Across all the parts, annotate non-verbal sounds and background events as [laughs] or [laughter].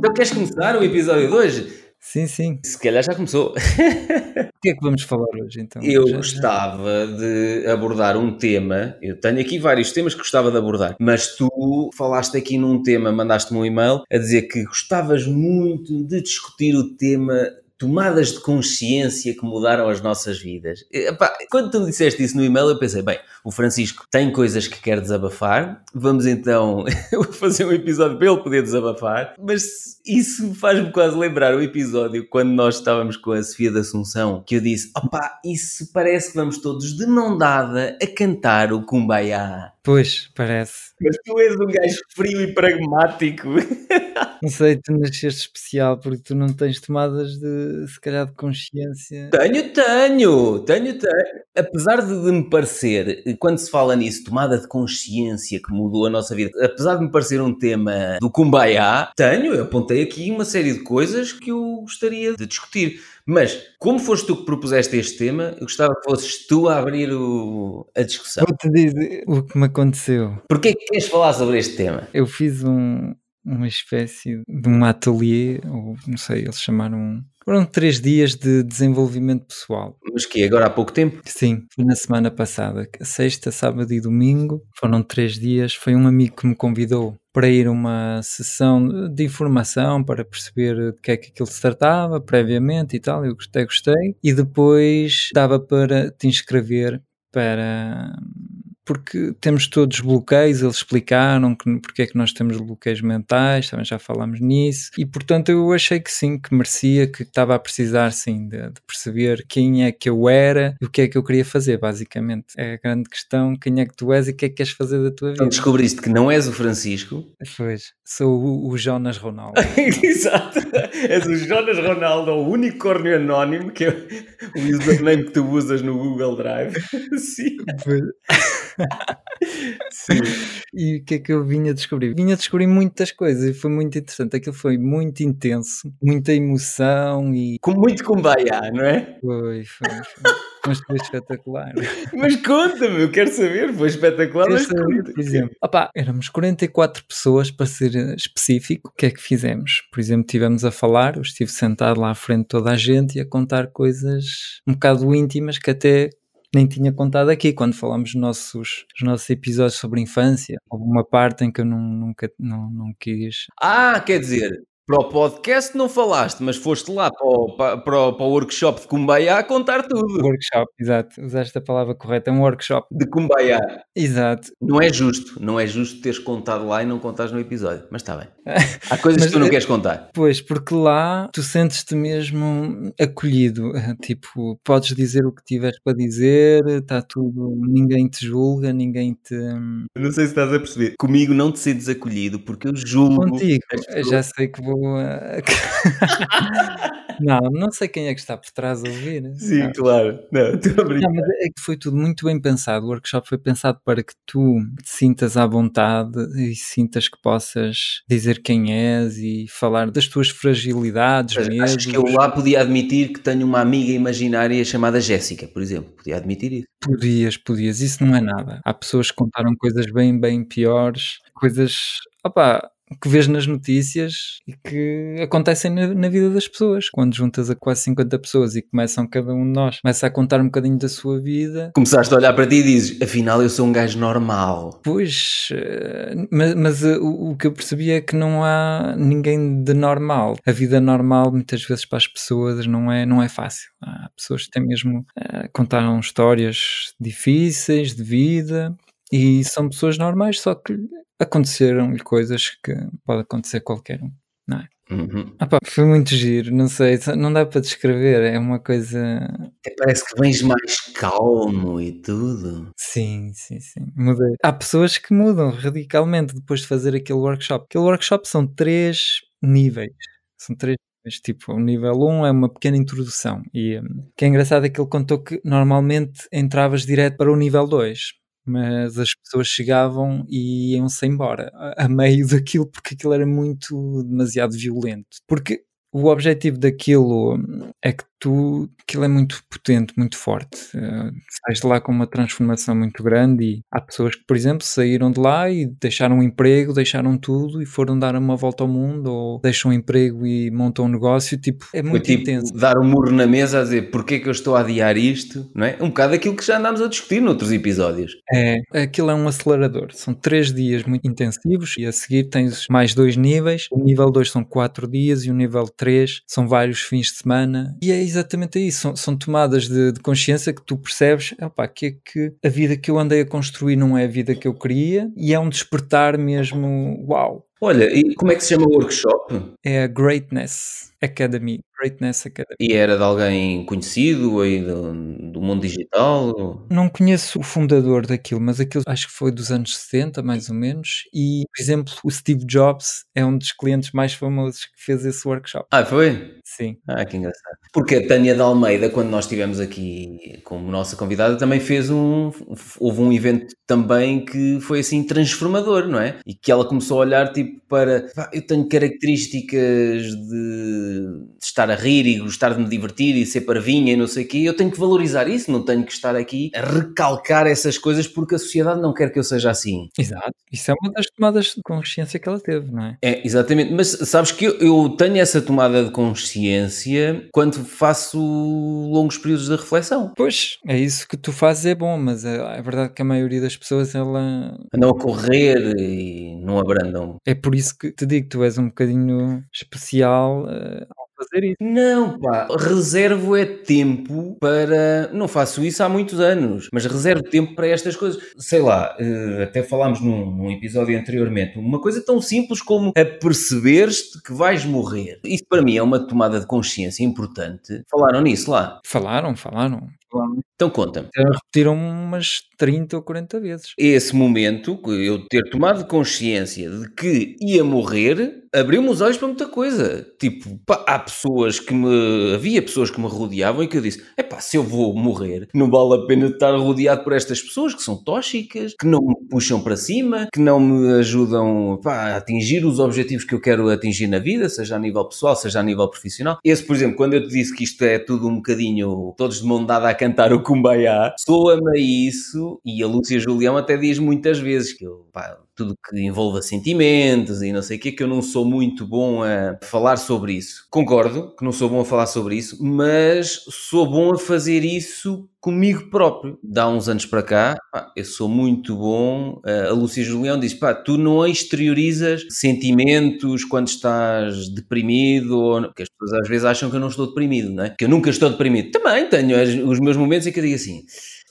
Então queres começar o episódio de hoje? Sim, sim. Se calhar já começou. [laughs] O que é que vamos falar hoje então? Eu Já- já- gostava de abordar um tema. Eu tenho aqui vários temas que gostava de abordar, mas tu falaste aqui num tema, mandaste-me um e-mail a dizer que gostavas muito de discutir o tema tomadas de consciência que mudaram as nossas vidas. Epá, quando tu me disseste isso no e-mail, eu pensei, bem, o Francisco tem coisas que quer desabafar, vamos então [laughs] fazer um episódio para ele poder desabafar, mas isso faz-me quase lembrar o episódio quando nós estávamos com a Sofia da Assunção, que eu disse, opá, isso parece que vamos todos de mão dada a cantar o Kumbaya. Pois, parece. Mas tu és um gajo frio e pragmático. [laughs] Não sei, tu nasceste especial porque tu não tens tomadas de, se calhar, de consciência. Tenho, tenho, tenho, tenho. Apesar de, de me parecer, quando se fala nisso, tomada de consciência que mudou a nossa vida, apesar de me parecer um tema do Kumbaya, tenho, eu apontei aqui uma série de coisas que eu gostaria de discutir. Mas, como foste tu que propuseste este tema, eu gostava que fosses tu a abrir o- a discussão. Vou-te dizer o que me aconteceu. Porquê que queres falar sobre este tema? Eu fiz um- uma espécie de um ateliê, ou não sei, eles chamaram. Foram três dias de desenvolvimento pessoal. Mas que agora há pouco tempo? Sim, foi na semana passada. Sexta, sábado e domingo. Foram três dias. Foi um amigo que me convidou para ir a uma sessão de informação para perceber de que é que aquilo se tratava previamente e tal. Eu gostei, gostei. E depois dava para te inscrever para. Porque temos todos bloqueios, eles explicaram que, porque é que nós temos bloqueios mentais, também já falámos nisso, e portanto eu achei que sim, que merecia, que estava a precisar sim de, de perceber quem é que eu era e o que é que eu queria fazer, basicamente. É a grande questão, quem é que tu és e o que é que queres fazer da tua vida. Então descobriste que não és o Francisco. Pois, sou o, o Jonas Ronaldo. [laughs] Exato. És o Jonas Ronaldo, o unicórnio anónimo, que é o username que tu usas no Google Drive. [laughs] Sim. Pois. Sim. [laughs] E o que é que eu vinha descobrir? Vinha descobrir muitas coisas e foi muito interessante. Aquilo foi muito intenso, muita emoção e Com muito kumbaya, não é? foi, foi, foi. Mas foi espetacular. Mas conta-me, eu quero saber. Foi espetacular, mas saber, por exemplo, opá, éramos 44 pessoas, para ser eh, específico. O que é que fizemos? Por exemplo, estivemos a falar, eu estive sentado lá à frente de toda a gente e a contar coisas um bocado íntimas que até nem tinha contado aqui, quando falamos dos nossos, os nossos episódios sobre infância. Houve uma parte em que eu não, nunca não, não quis. Ah, quer dizer, para o podcast não falaste, mas foste lá para o, para, para o- workshop de kumbaya a contar tudo. Workshop, exato, usaste a palavra correta, é um workshop. De kumbaya. Exato. Não é justo, não é justo teres contado lá e não contares no episódio, mas está bem. [laughs] Há coisas Mas, que tu não queres contar. Pois, porque lá tu sentes-te mesmo acolhido. [laughs] Tipo, podes dizer o que tiveres para dizer, está tudo, ninguém te julga, ninguém te. Não sei se estás a perceber. Comigo não te sentes acolhido porque eu julgo. Contigo, já sei que vou. [laughs] não, não sei quem é que está por trás a ouvir. Sim, Não. claro. Não, [laughs] estou a brincar. Não, mas é que foi tudo muito bem pensado. O workshop foi pensado para que tu te sintas à vontade e sintas que possas dizer quem és e falar das tuas fragilidades, Mas medos. Achas que eu lá podia admitir que tenho uma amiga imaginária chamada Jéssica, por exemplo? Podia admitir isso. Podias, podias, isso não é nada. Há pessoas que contaram coisas bem, bem piores, coisas opá, que vês nas notícias e que acontecem na, na vida das pessoas. Quando juntas a quase 50 pessoas e começam cada um de nós, começa a contar um bocadinho da sua vida, Começaste a olhar para ti e dizes, afinal eu sou um gajo normal. Pois, eh, mas, mas, eh, o, o que eu percebi é que não há ninguém de normal. A vida normal, muitas vezes, para as pessoas não é, não é fácil. Há pessoas que têm mesmo eh, contaram histórias difíceis de vida e são pessoas normais, só que aconteceram-lhe coisas que pode acontecer a qualquer um. Uhum. Ah pá, foi muito giro, não sei, não dá para descrever, é uma coisa. Até parece que vens mais calmo e tudo. Sim, sim, sim. Mudei. Há pessoas que mudam radicalmente depois de fazer aquele workshop. Aquele workshop são três níveis. São três níveis. Tipo, o nível 1 é uma pequena introdução. E o que é engraçado é que ele contou que normalmente entravas direto para o nível 2. Mas as pessoas chegavam e iam-se embora a, meio daquilo porque aquilo era muito demasiado violento. Porque o objetivo daquilo é que tu, aquilo é muito potente, muito forte. Uh, sais de lá com uma transformação muito grande e há pessoas que, por exemplo, saíram de lá e deixaram um emprego, deixaram tudo e foram dar uma volta ao mundo ou deixam um emprego e montam um negócio, tipo, é muito tipo, intenso. dar um murro na mesa a dizer porque é que eu estou a adiar isto, não é? Um bocado aquilo que já andámos a discutir noutros episódios. É, aquilo é um acelerador. São três dias muito intensivos e a seguir tens mais dois níveis. O nível 2 são quatro dias e o nível 3 são vários fins de semana. E é exatamente isso. São, são tomadas de, de, consciência que tu percebes opa, que é que a vida que eu andei a construir não é a vida que eu queria e é um despertar mesmo, uau, Olha, e como é que se chama o workshop? É a Greatness Academy. Greatness Academy. E era de alguém conhecido aí do, do mundo digital? Não conheço o fundador daquilo, mas aquilo acho que foi dos anos 70, mais ou menos. E, por exemplo, o Steve Jobs é um dos clientes mais famosos que fez esse workshop. Ah, foi? Sim. Ah, que engraçado. Porque a Tânia de Almeida, quando nós estivemos aqui como nossa convidada, também fez um. Houve um evento também que foi assim transformador, não é? E que ela começou a olhar tipo para. Eu tenho características de, de estar a rir e gostar de me divertir e ser parvinha e não sei o quê. Eu tenho que valorizar isso, não tenho que estar aqui a recalcar essas coisas porque a sociedade não quer que eu seja assim. Exato. Isso é uma das tomadas de consciência que ela teve, não é? É, exatamente. Mas sabes que eu, eu tenho essa tomada de consciência quando faço longos períodos de reflexão. Pois, é isso que tu fazes é bom, mas é, é verdade que a maioria das pessoas ela... andam a correr e não abrandam. É por isso que te digo, tu és um bocadinho especial uh, fazer isso. Não, pá, reservo é tempo para. Não faço isso há muitos anos, mas reservo tempo para estas coisas. Sei lá, uh, até falámos num, num, episódio anteriormente, uma coisa tão simples como a perceberes-te que vais morrer. Isso para mim é uma tomada de consciência importante. Falaram nisso lá? Falaram, falaram. Então conta-me. Repetiram umas 30 ou 40 vezes. Esse momento, eu ter tomado consciência de que ia morrer, abriu-me os olhos para muita coisa. Tipo, pá, há pessoas que me. Havia pessoas que me rodeavam e que eu disse: é pá, se eu vou morrer, não vale a pena estar rodeado por estas pessoas que são tóxicas, que não me puxam para cima, que não me ajudam pá, a atingir os objetivos que eu quero atingir na vida, seja a nível pessoal, seja a nível profissional. Esse, por exemplo, quando eu te disse que isto é tudo um bocadinho todos de mão dada a cantar o Kumbaya, soa-me isso e a Lúcia Julião até diz muitas vezes que eu, tudo que envolva sentimentos e não sei o que, que eu não sou muito bom a falar sobre isso. Concordo que não sou bom a falar sobre isso, mas sou bom a fazer isso comigo próprio. Dá uns anos para cá, pá, eu sou muito bom. A Lúcia Julião diz: pá, tu não exteriorizas sentimentos quando estás deprimido, ou porque as pessoas às vezes acham que eu não estou deprimido, não é? Que eu nunca estou deprimido. Também tenho os meus momentos em que eu digo assim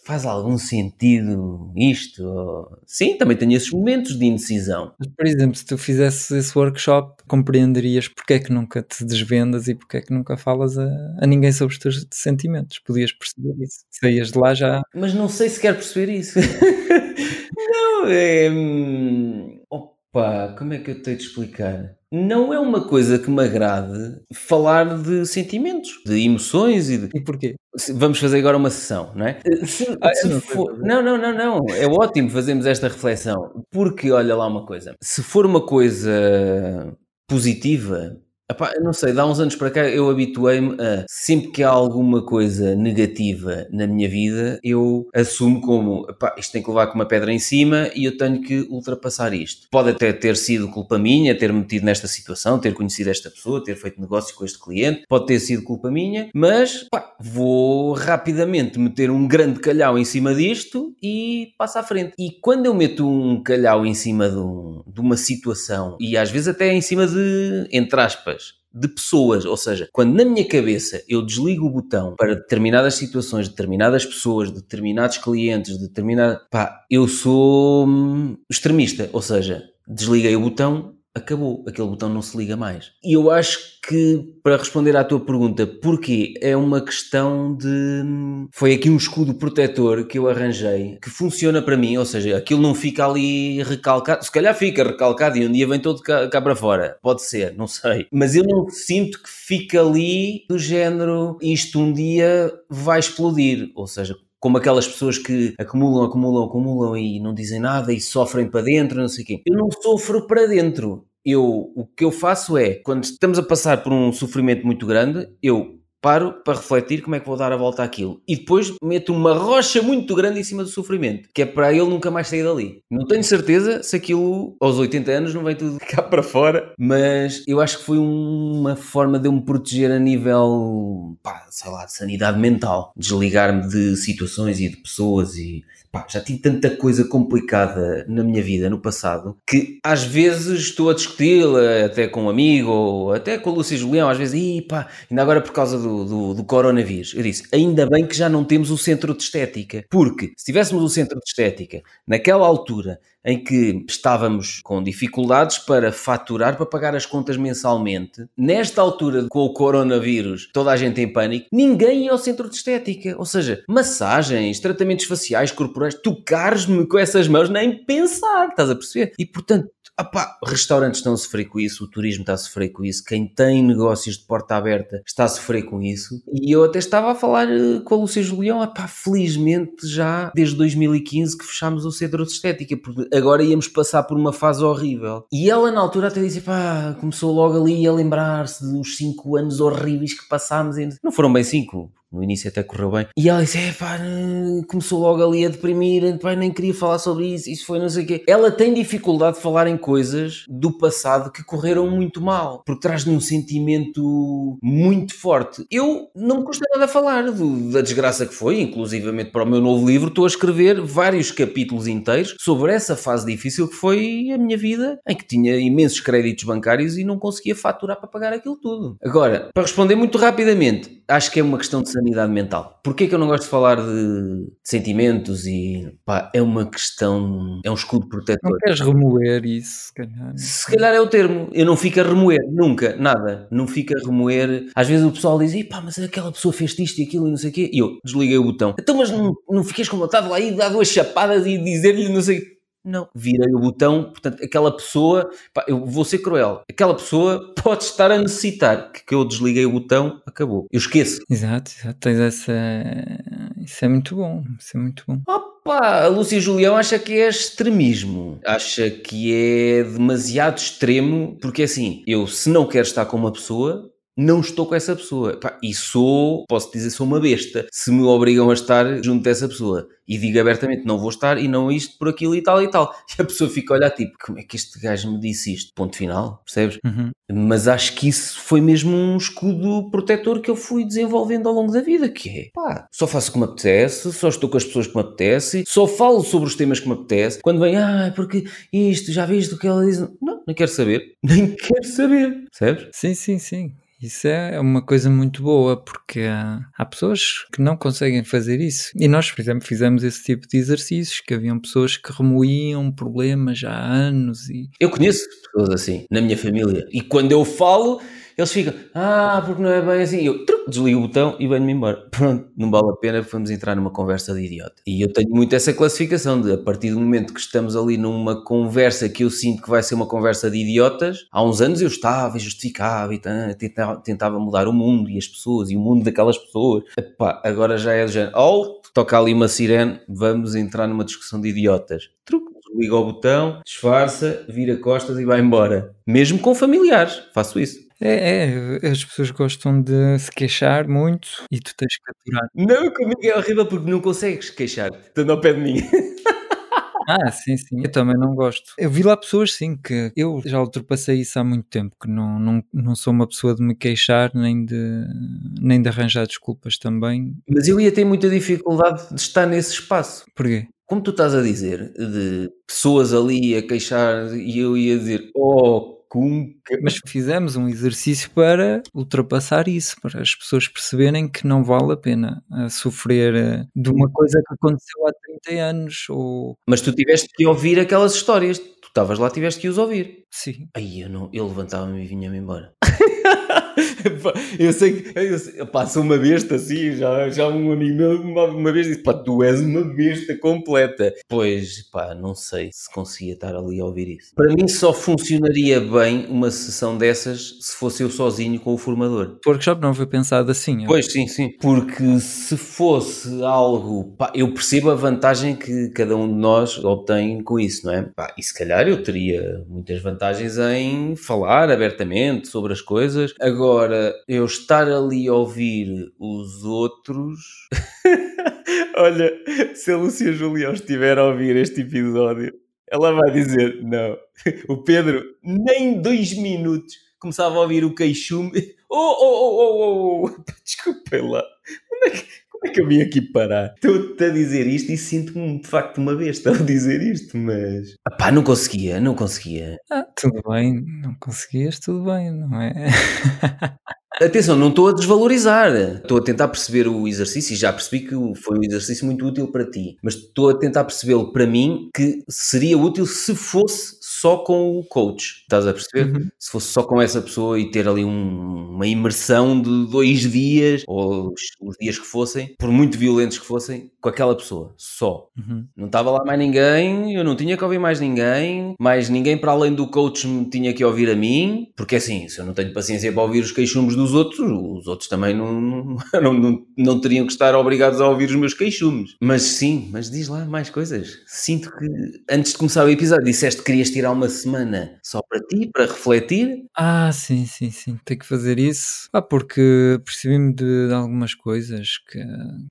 faz algum sentido isto? Sim, também tenho esses momentos de indecisão. Mas, por exemplo, se tu fizesses esse workshop, compreenderias porque é que nunca te desvendas e porque é que nunca falas a, a ninguém sobre os teus sentimentos. Podias perceber isso. Saías de lá já. Mas não sei se quer perceber isso. [laughs] não, é. Opa, como é que eu tenho de explicar? não é uma coisa que me agrade falar de sentimentos, de emoções e de. E porquê? Vamos fazer agora uma sessão, não é? Se, ah, se não, for... não, não, não, não. É ótimo fazermos esta reflexão. Porque, olha lá uma coisa. Se for uma coisa positiva, Epá, não sei, dá uns anos para cá eu habituei-me a sempre que há alguma coisa negativa na minha vida, eu assumo como epá, isto tem que levar com uma pedra em cima e eu tenho que ultrapassar isto. Pode até ter sido culpa minha ter metido nesta situação, ter conhecido esta pessoa, ter feito negócio com este cliente, pode ter sido culpa minha, mas epá, vou rapidamente meter um grande calhau em cima disto e passo à frente. E quando eu meto um calhau em cima de, um, de uma situação e às vezes até em cima de, entre aspas, de pessoas, ou seja, quando na minha cabeça eu desligo o botão para determinadas situações, determinadas pessoas, determinados clientes, determinada, pá, eu sou hum, extremista, ou seja, desliguei o botão, acabou, aquele botão não se liga mais. E eu acho que, para responder à tua pergunta, porquê? É uma questão de. Foi aqui um escudo protetor que eu arranjei, que funciona para mim, ou seja, aquilo não fica ali recalcado. Se calhar fica recalcado e um dia vem todo cá, cá para fora. Pode ser, não sei. Mas eu não sinto que fica ali do género isto um dia vai explodir. Ou seja, como aquelas pessoas que acumulam, acumulam, acumulam e não dizem nada e sofrem para dentro, não sei o quê. Eu não sofro para dentro eu o que eu faço é, quando estamos a passar por um sofrimento muito grande, eu paro para refletir como é que vou dar a volta àquilo. E depois meto uma rocha muito grande em cima do sofrimento, que é para ele nunca mais sair dali. Não tenho certeza se aquilo aos 80 anos não vem tudo [laughs] cá para fora, mas eu acho que foi uma forma de eu me proteger a nível, pá, sei lá, de sanidade mental. Desligar-me de situações e de pessoas e pá, já tive tanta coisa complicada na minha vida no passado que às vezes estou a discuti-la até com um amigo ou até com o Lúcio Julião, às vezes, e pá, ainda agora por causa do, do, do, coronavírus. Eu disse, ainda bem que já não temos o centro de estética, porque se tivéssemos o centro de estética naquela altura em que estávamos com dificuldades para faturar, para pagar as contas mensalmente. Nesta altura, com o coronavírus, toda a gente em pânico, ninguém ia ao centro de estética. Ou seja, massagens, tratamentos faciais, corporais, tocares-me com essas mãos, nem pensar, estás a perceber? E portanto, Apá, restaurantes estão a sofrer com isso, o turismo está a sofrer com isso, quem tem negócios de porta aberta está a sofrer com isso. E eu até estava a falar eh, com a Lúcia Julião, apá, felizmente já desde 2015 que fechámos o centro de estética, porque agora íamos passar por uma fase horrível. E ela na altura até disse, pá, começou logo ali a lembrar-se dos 5 anos horríveis que passámos. Não foram bem 5, no início até correu bem. E ela disse: é pá, começou logo ali a deprimir, pá, nem queria falar sobre isso, isso foi não sei o quê. Ela tem dificuldade de falar em coisas do passado que correram muito mal, porque traz-lhe um sentimento muito forte. Eu não me custa nada falar do, da desgraça que foi, inclusivamente para o meu novo livro, estou a escrever vários capítulos inteiros sobre essa fase difícil que foi a minha vida, em que tinha imensos créditos bancários e não conseguia faturar para pagar aquilo tudo. Agora, para responder muito rapidamente, acho que é uma questão de sanidade mental. Porquê que eu não gosto de falar de, de sentimentos e pá, é uma questão, é um escudo protetor. Não queres remoer isso, se calhar. Se calhar é o termo. Eu não fico a remoer, nunca, nada. Não fico a remoer. Às vezes o pessoal diz, pá, mas aquela pessoa fez isto e aquilo e não sei o quê. E eu desliguei o botão. Então, mas não, não fiquei com vontade de lá ir dar duas chapadas e dizer-lhe não sei não, virei o botão, portanto, aquela pessoa, pá, eu vou ser cruel, aquela pessoa [laughs] pode estar a necessitar que, que eu desliguei o botão, acabou. Eu esqueço. Exato, exato, tens essa. Isso é muito bom, isso é muito bom. Opa, a Lúcia Julião acha que é extremismo, acha que é demasiado extremo, porque assim, eu se não quero estar com uma pessoa, não estou com essa pessoa. Pá, e sou, posso dizer, sou uma besta. Se me obrigam a estar junto dessa pessoa e digo abertamente, não vou estar e não isto por aquilo e tal e tal. [laughs] E a pessoa fica a olhar tipo, como é que este gajo me disse isto? Ponto final, percebes? Uhum. Mas acho que isso foi mesmo um escudo protetor que eu fui desenvolvendo ao longo da vida, que é, pá, só faço o que me apetece, só estou com as pessoas que me apetece, só falo sobre os temas que me apetece. Quando vem, ah, porque isto, já viste o que ela diz? Não, nem quero saber. [laughs] Nem quero saber, percebes? Sim, sim, sim. Isso é uma coisa muito boa porque há, há, pessoas que não conseguem fazer isso. E nós, por exemplo, fizemos esse tipo de exercícios que haviam pessoas que remoíam problemas há anos. E... Eu conheço pessoas assim na minha família e quando eu falo eles ficam, ah, porque não é bem assim. Eu truc, desligo o botão e venho-me embora. [laughs] Pronto, não vale a pena, vamos entrar numa conversa de idiota. E eu tenho muito essa classificação de, a partir do momento que estamos ali numa conversa que eu sinto que vai ser uma conversa de idiotas, há uns anos eu estava e justificava e tentava, tentava mudar o mundo e as pessoas e o mundo daquelas pessoas. Epá, agora já é do género, oh, toca ali uma sirene, vamos entrar numa discussão de idiotas. Truque, desliga o botão, disfarça, vira costas e vai embora. Mesmo com familiares, faço isso. É, é, as pessoas gostam de se queixar muito e tu tens que aturar. Não, comigo é horrível porque não consegues queixar, estando ao pé de mim. Ah, sim, sim, eu também não gosto. Eu vi lá pessoas, sim, que eu já ultrapassei isso há muito tempo, que não, não, não sou uma pessoa de me queixar, nem de, nem de arranjar desculpas também. Mas eu ia ter muita dificuldade de estar nesse espaço. Porquê? Como tu estás a dizer, de pessoas ali a queixar e eu ia dizer, oh, mas fizemos um exercício para ultrapassar isso, para as pessoas perceberem que não vale a pena a eh, sofrer eh, de uma coisa que aconteceu há 30 anos. Ou... Mas tu tiveste que ouvir aquelas histórias, tu estavas lá, tiveste que os ouvir. Sim. Aí eu, não, eu levantava-me e vinha-me embora. [laughs] [laughs] eu sei que eu, pá, sou uma besta assim, já, já um amigo meu uma, uma vez disse, pá, tu és uma besta completa. Pois, pá, não sei se conseguia estar ali a ouvir isso. Para mim só funcionaria bem uma sessão dessas se fosse eu sozinho com o formador. O workshop não foi pensado assim. Pois, sim, sim. Porque se fosse algo, pá, eu percebo a vantagem que cada um de nós obtém com isso, não é? Pá, e se calhar eu teria muitas vantagens em falar abertamente sobre as coisas. Agora, Agora, eu estar ali a ouvir os outros. [laughs] Olha, se a Lúcia Julião estiver a ouvir este episódio, ela vai dizer: não. O Pedro, nem dois minutos, começava a ouvir o queixume. [laughs] Oh, oh, oh, oh, oh. [laughs] Desculpem lá. Como é, que, eu vim aqui parar? Estou-te a dizer isto e sinto-me de facto uma besta ao dizer isto, mas. Pá, não conseguia, não conseguia. Ah, tudo bem, não conseguias, tudo bem, não é? [laughs] Atenção, não estou a desvalorizar. Estou a tentar perceber o exercício e já percebi que foi um exercício muito útil para ti. Mas estou a tentar percebê-lo para mim que seria útil se fosse só com o coach. Estás a perceber? Uhum. Se fosse só com essa pessoa e ter ali um, uma imersão de dois dias, ou os, os, dias que fossem, por muito violentos que fossem, com aquela pessoa, só. Uhum. Não estava lá mais ninguém, eu não tinha que ouvir mais ninguém, mais ninguém para além do coach me tinha que ouvir a mim, porque assim, se eu não tenho paciência para ouvir os queixumes dos outros, os outros também não, [laughs] não, não, não teriam que estar obrigados a ouvir os meus queixumes. Mas sim, mas diz lá mais coisas. Sinto que antes de começar o episódio disseste que querias tirar uma semana só para ti, para refletir. Ah, sim, sim, sim, tenho que fazer isso. Ah, porque percebi-me de, de, algumas coisas que.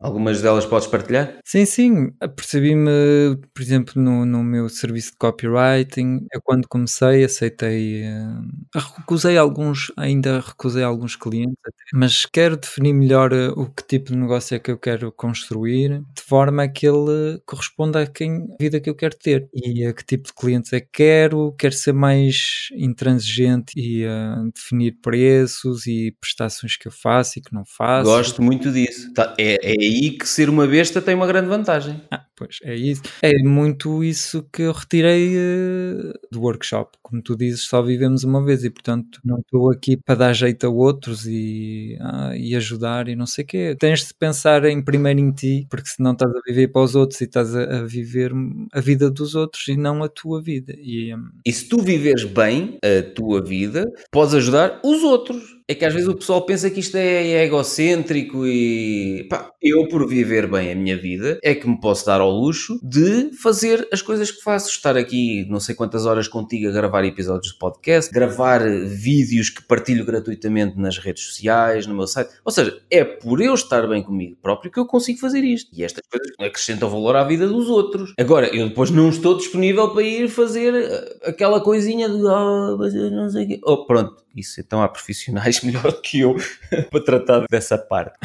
Algumas delas podes partilhar? Sim, sim. Percebi-me, por exemplo, no, no meu serviço de copywriting. Eu, quando comecei, aceitei. Uh, recusei alguns, ainda recusei alguns clientes, mas quero definir melhor uh, o que tipo de negócio é que eu quero construir, de forma a que ele corresponda a quem, a vida que eu quero ter e a que tipo de clientes é que quero quero, quero ser mais intransigente e uh, definir preços e prestações que eu faço e que não faço. Gosto muito disso. Tá, é, é aí que ser uma besta tem uma grande vantagem. Ah, pois, é isso. É muito isso que eu retirei uh, do workshop. Como tu dizes, só vivemos uma vez e, portanto, não estou aqui para dar jeito a outros e, ah, e ajudar e não sei o quê. Tens de pensar em primeiro em ti, porque senão estás a viver para os outros e estás a, a viver a vida dos outros e não a tua vida. E, um, e se tu viveres bem a tua vida, podes ajudar os outros. É que às vezes o pessoal pensa que isto é egocêntrico e pá, eu por viver bem a minha vida é que me posso dar ao luxo de fazer as coisas que faço, estar aqui não sei quantas horas contigo a gravar episódios de podcast, gravar vídeos que partilho gratuitamente nas redes sociais, no meu site. Ou seja, é por eu estar bem comigo próprio que eu consigo fazer isto. E estas coisas acrescentam valor à vida dos outros. Agora, eu depois não estou disponível para ir fazer eh, aquela coisinha de ah, oh, não sei o quê. Oh, pronto, isso então há profissionais [laughs] melhor que eu [laughs] para tratar dessa parte.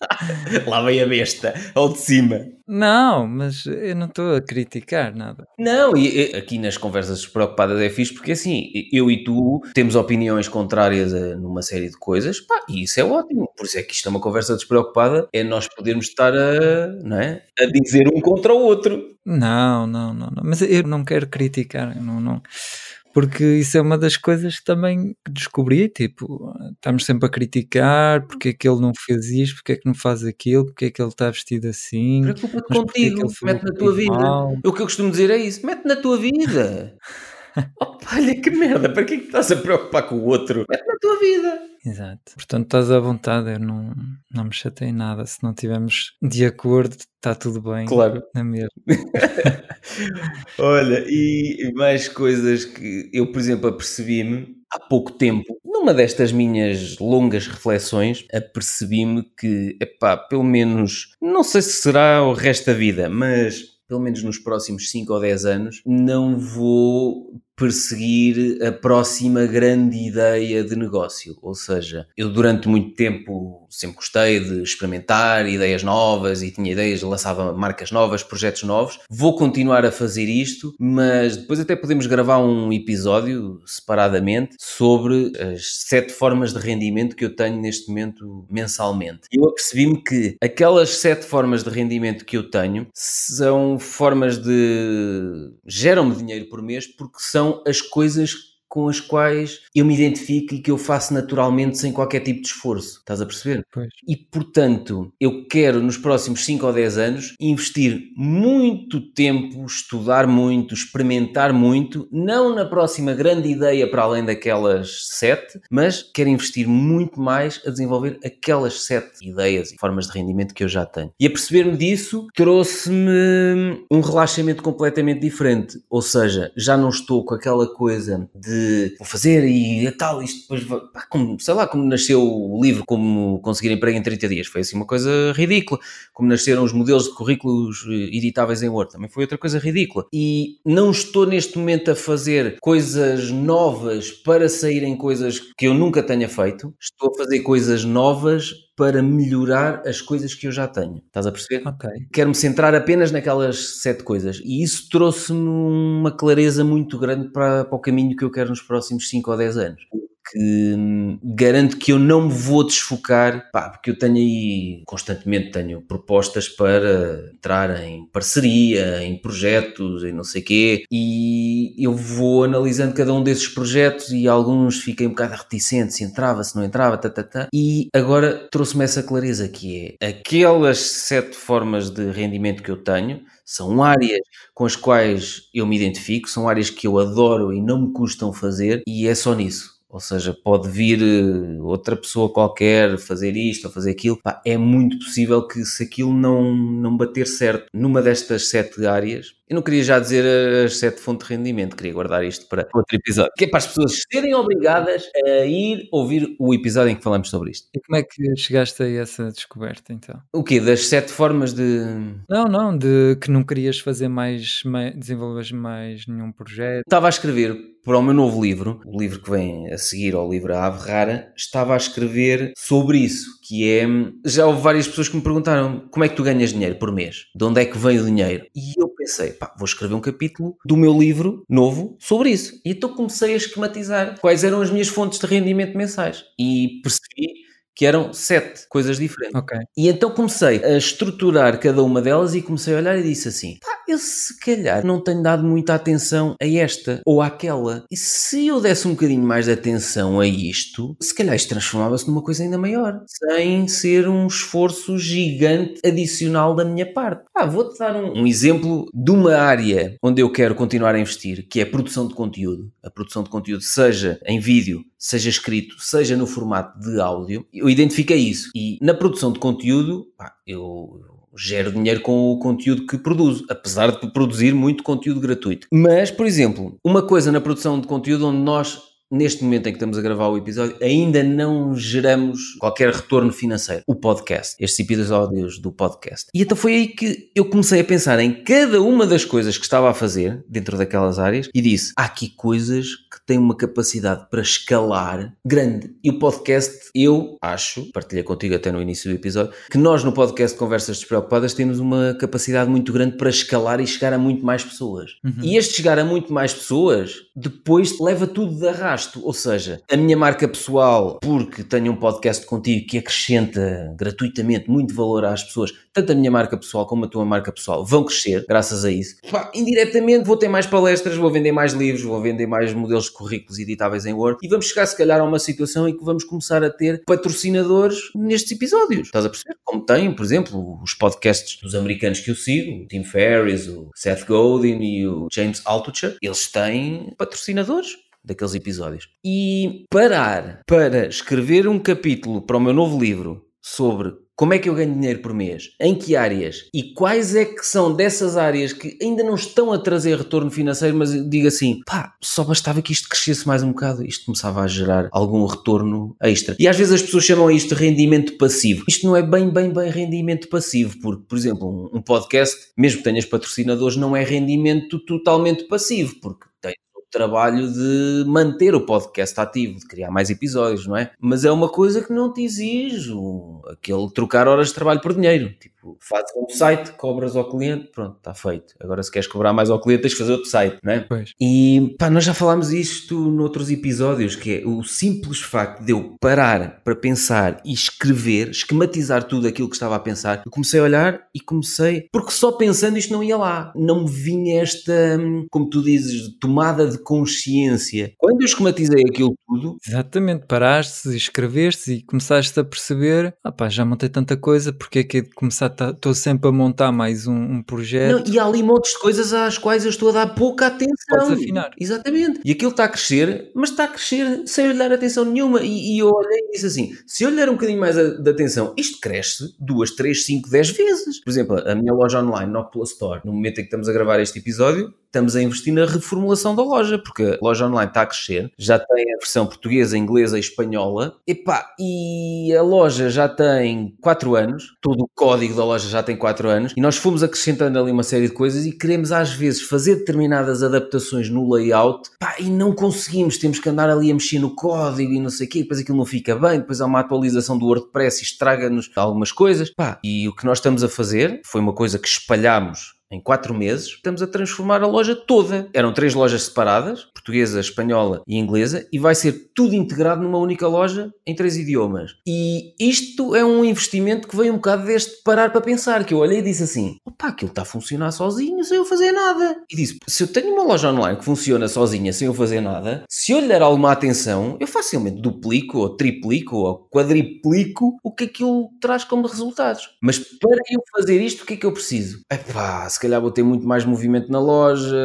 [laughs] Lá vem a besta, ao de cima. Não, mas eu não estou a criticar nada. Não, e aqui nas conversas despreocupadas é fixe porque assim, eu e tu temos opiniões contrárias a, numa série de coisas, pá, e isso é ótimo. Por isso é que isto é uma conversa despreocupada, é nós podermos estar a, não é, a dizer um contra o outro. Não, não, não, não. mas eu não quero criticar, não, não porque isso é uma das coisas que também descobri, tipo, estamos sempre a criticar porque é que ele não fez isto, porque é que não faz aquilo, porque é que ele está vestido assim. Preocupa-te contigo, é mete na tua vida. Mal. O que eu costumo dizer é isso, mete na tua vida. [laughs] [laughs] Opa, olha que merda, para que é que estás a preocupar com o outro? Mete na tua vida. Exato. Portanto, estás à vontade, eu não, não me chatei nada. Se não estivermos de acordo, está tudo bem. Claro. Na mesma. [laughs] Olha, e mais coisas que eu, por exemplo, apercebi-me há pouco tempo, numa destas minhas longas reflexões, apercebi-me que, epá, pelo menos, não sei se será o resto da vida, mas pelo menos nos próximos 5 ou 10 anos, não vou perseguir a próxima grande ideia de negócio. Ou seja, eu durante muito tempo sempre gostei de experimentar ideias novas e tinha ideias, lançava marcas novas, projetos novos. Vou continuar a fazer isto, mas depois até podemos gravar um episódio separadamente sobre as sete formas de rendimento que eu tenho neste momento mensalmente. Eu apercebi-me que aquelas sete formas de rendimento que eu tenho são formas de geram-me dinheiro por mês porque são as coisas com as quais eu me identifico e que eu faço naturalmente sem qualquer tipo de esforço. Estás a perceber? Pois. E portanto, eu quero nos próximos 5 ou 10 anos investir muito tempo, estudar muito, experimentar muito, não na próxima grande ideia para além daquelas sete, mas quero investir muito mais a desenvolver aquelas sete ideias e formas de rendimento que eu já tenho. E a perceber-me disso trouxe-me um relaxamento completamente diferente. Ou seja, já não estou com aquela coisa de vou fazer e é tal, isto depois, pá, como, sei lá, como nasceu o livro Como Conseguir Emprego em 30 Dias, foi assim uma coisa ridícula, como nasceram os modelos de currículos eh, editáveis em Word, também foi outra coisa ridícula. E não estou neste momento a fazer coisas novas para saírem coisas que eu nunca tenha feito, estou a fazer coisas novas para melhorar as coisas que eu já tenho. Estás a perceber? Ok. Quero-me centrar apenas naquelas sete coisas. E isso trouxe-me uma clareza muito grande para, para o caminho que eu quero nos próximos 5 ou 10 anos que garanto que eu não me vou desfocar, pá, porque eu tenho aí, constantemente tenho propostas para entrar em parceria, em projetos, em não sei quê, e eu vou analisando cada um desses projetos e alguns fiquei um bocado reticente, se entrava, se não entrava, tá, tá, tá. e agora trouxe-me essa clareza que é aquelas sete formas de rendimento que eu tenho, são áreas com as quais eu me identifico, são áreas que eu adoro e não me custam fazer, e é só nisso. Ou seja, pode vir eh, outra pessoa qualquer fazer isto ou fazer aquilo. Pá, é muito possível que se aquilo não, não bater certo numa destas sete áreas, eu não queria já dizer as sete fontes de rendimento, queria guardar isto para outro episódio. Que é para as pessoas serem obrigadas a ir ouvir o episódio em que falamos sobre isto. E como é que chegaste a essa descoberta então? O quê? Das sete formas de. Não, não, de que não querias fazer mais, mais desenvolver mais nenhum projeto. Estava a escrever para o meu novo livro, o livro que vem a seguir ao livro A Ave Rara, estava a escrever sobre isso, que é... Já houve várias pessoas que me perguntaram como é que tu ganhas dinheiro por mês? De onde é que vem o dinheiro? E eu pensei, pá, vou escrever um capítulo do meu livro novo sobre isso. E então comecei a esquematizar quais eram as minhas fontes de rendimento mensais. E percebi que eram sete coisas diferentes. Ok. E então comecei a estruturar cada uma delas e comecei a olhar e disse assim: pá, eu se calhar não tenho dado muita atenção a esta ou àquela. E se eu desse um bocadinho mais de atenção a isto, se calhar isto transformava-se numa coisa ainda maior, sem ser um esforço gigante adicional da minha parte. Ah, vou-te dar um, um exemplo de uma área onde eu quero continuar a investir, que é a produção de conteúdo. A produção de conteúdo, seja em vídeo, seja escrito, seja no formato de áudio, eu identifiquei isso. E na produção de conteúdo, pá, eu gero dinheiro com o conteúdo que produzo, apesar de produzir muito conteúdo gratuito. Mas, por exemplo, uma coisa na produção de conteúdo onde nós neste momento em que estamos a gravar o episódio, ainda não geramos qualquer retorno financeiro. O podcast, estes episódios do podcast. E então foi aí que eu comecei a pensar em cada uma das coisas que estava a fazer dentro daquelas áreas e disse: há aqui coisas que têm uma capacidade para escalar grande. E o podcast, eu acho, partilhei contigo até no início do episódio, que nós no podcast Conversas Despreocupadas temos uma capacidade muito grande para escalar e chegar a muito mais pessoas. Uhum. E este chegar a muito mais pessoas, depois leva tudo de arrasto. Ou seja, a minha marca pessoal, porque tenho um podcast contigo que acrescenta gratuitamente muito valor às pessoas, tanto a minha marca pessoal como a tua marca pessoal vão crescer graças a isso. Pá, indiretamente vou ter mais palestras, vou vender mais livros, vou vender mais modelos de currículos editáveis em Word e vamos chegar se calhar a uma situação em que vamos começar a ter patrocinadores nestes episódios. Estás a perceber? Como tem, por exemplo, os podcasts dos americanos que eu sigo, o Tim Ferriss, o Seth Godin e o James Altucher, eles têm patrocinadores daqueles episódios. E parar para escrever um capítulo para o meu novo livro sobre como é que eu ganho dinheiro por mês, em que áreas e quais é que são dessas áreas que ainda não estão a trazer retorno financeiro, mas digo assim, pá, só bastava que isto crescesse mais um bocado, isto começava a gerar algum retorno extra. E às vezes as pessoas chamam isto de rendimento passivo. Isto não é bem, bem, bem rendimento passivo, porque, por exemplo, um podcast, mesmo que tenhas patrocinadores, não é rendimento totalmente passivo, porque trabalho de manter o podcast ativo, de criar mais episódios, não é? Mas é uma coisa que não te exige aquele trocar horas de trabalho por dinheiro. Tipo, fazes um site, cobras ao cliente, pronto, está feito. Agora se queres cobrar mais ao cliente tens que fazer outro site, não é? Pois. E pá, nós já falámos isto noutros episódios, que é o simples facto de eu parar para pensar e escrever, esquematizar tudo aquilo que estava a pensar, eu comecei a olhar e comecei, porque só pensando isto não ia lá. Não me vinha esta, hum, como tu dizes, tomada de consciência. Quando eu esquematizei aquilo tudo, Exatamente, paraste, escreveste e começaste a perceber, ah pá, já montei tanta coisa, porque é que é de começar, estou sempre a montar mais um, um projeto. Não, e há ali montes de coisas às quais eu estou a dar pouca atenção. Podes afinar. Exatamente. E aquilo está a crescer, mas está a crescer sem eu lhe dar atenção nenhuma. E, e eu olhei e disse assim: se eu lhe der um bocadinho mais a- de atenção, isto cresce duas, três, cinco, dez vezes. Por exemplo, a minha loja online, Nocpla Store, no momento em que estamos a gravar este episódio, estamos a investir na reformulação da loja, porque a loja online está a crescer, já tem a versão portuguesa, inglesa e espanhola, Epá, e a loja já tem 4 anos, todo o código da loja já tem 4 anos, e nós fomos acrescentando ali uma série de coisas e queremos às vezes fazer determinadas adaptações no layout, pá, e não conseguimos, temos que andar ali a mexer no código e não sei o quê, depois aquilo não fica bem, depois há uma atualização do WordPress e estraga-nos algumas coisas, pá, e o que nós estamos a fazer foi uma coisa que espalhámos em quatro meses, estamos a transformar a loja toda. Eram três lojas separadas, portuguesa, espanhola e inglesa, e vai ser tudo integrado numa única loja em três idiomas. E isto é um investimento que veio um bocado deste parar para pensar, que eu olhei e disse assim, opá, aquilo está a funcionar sozinho sem eu fazer nada. E disse, se eu tenho uma loja online que funciona sozinha sem eu fazer nada, se eu lhe der alguma atenção, eu facilmente duplico, ou triplico, ou quadriplico o que aquilo traz como resultados. Mas para eu fazer isto, o que é que eu preciso? Epá, se calhar vou ter muito mais movimento na loja,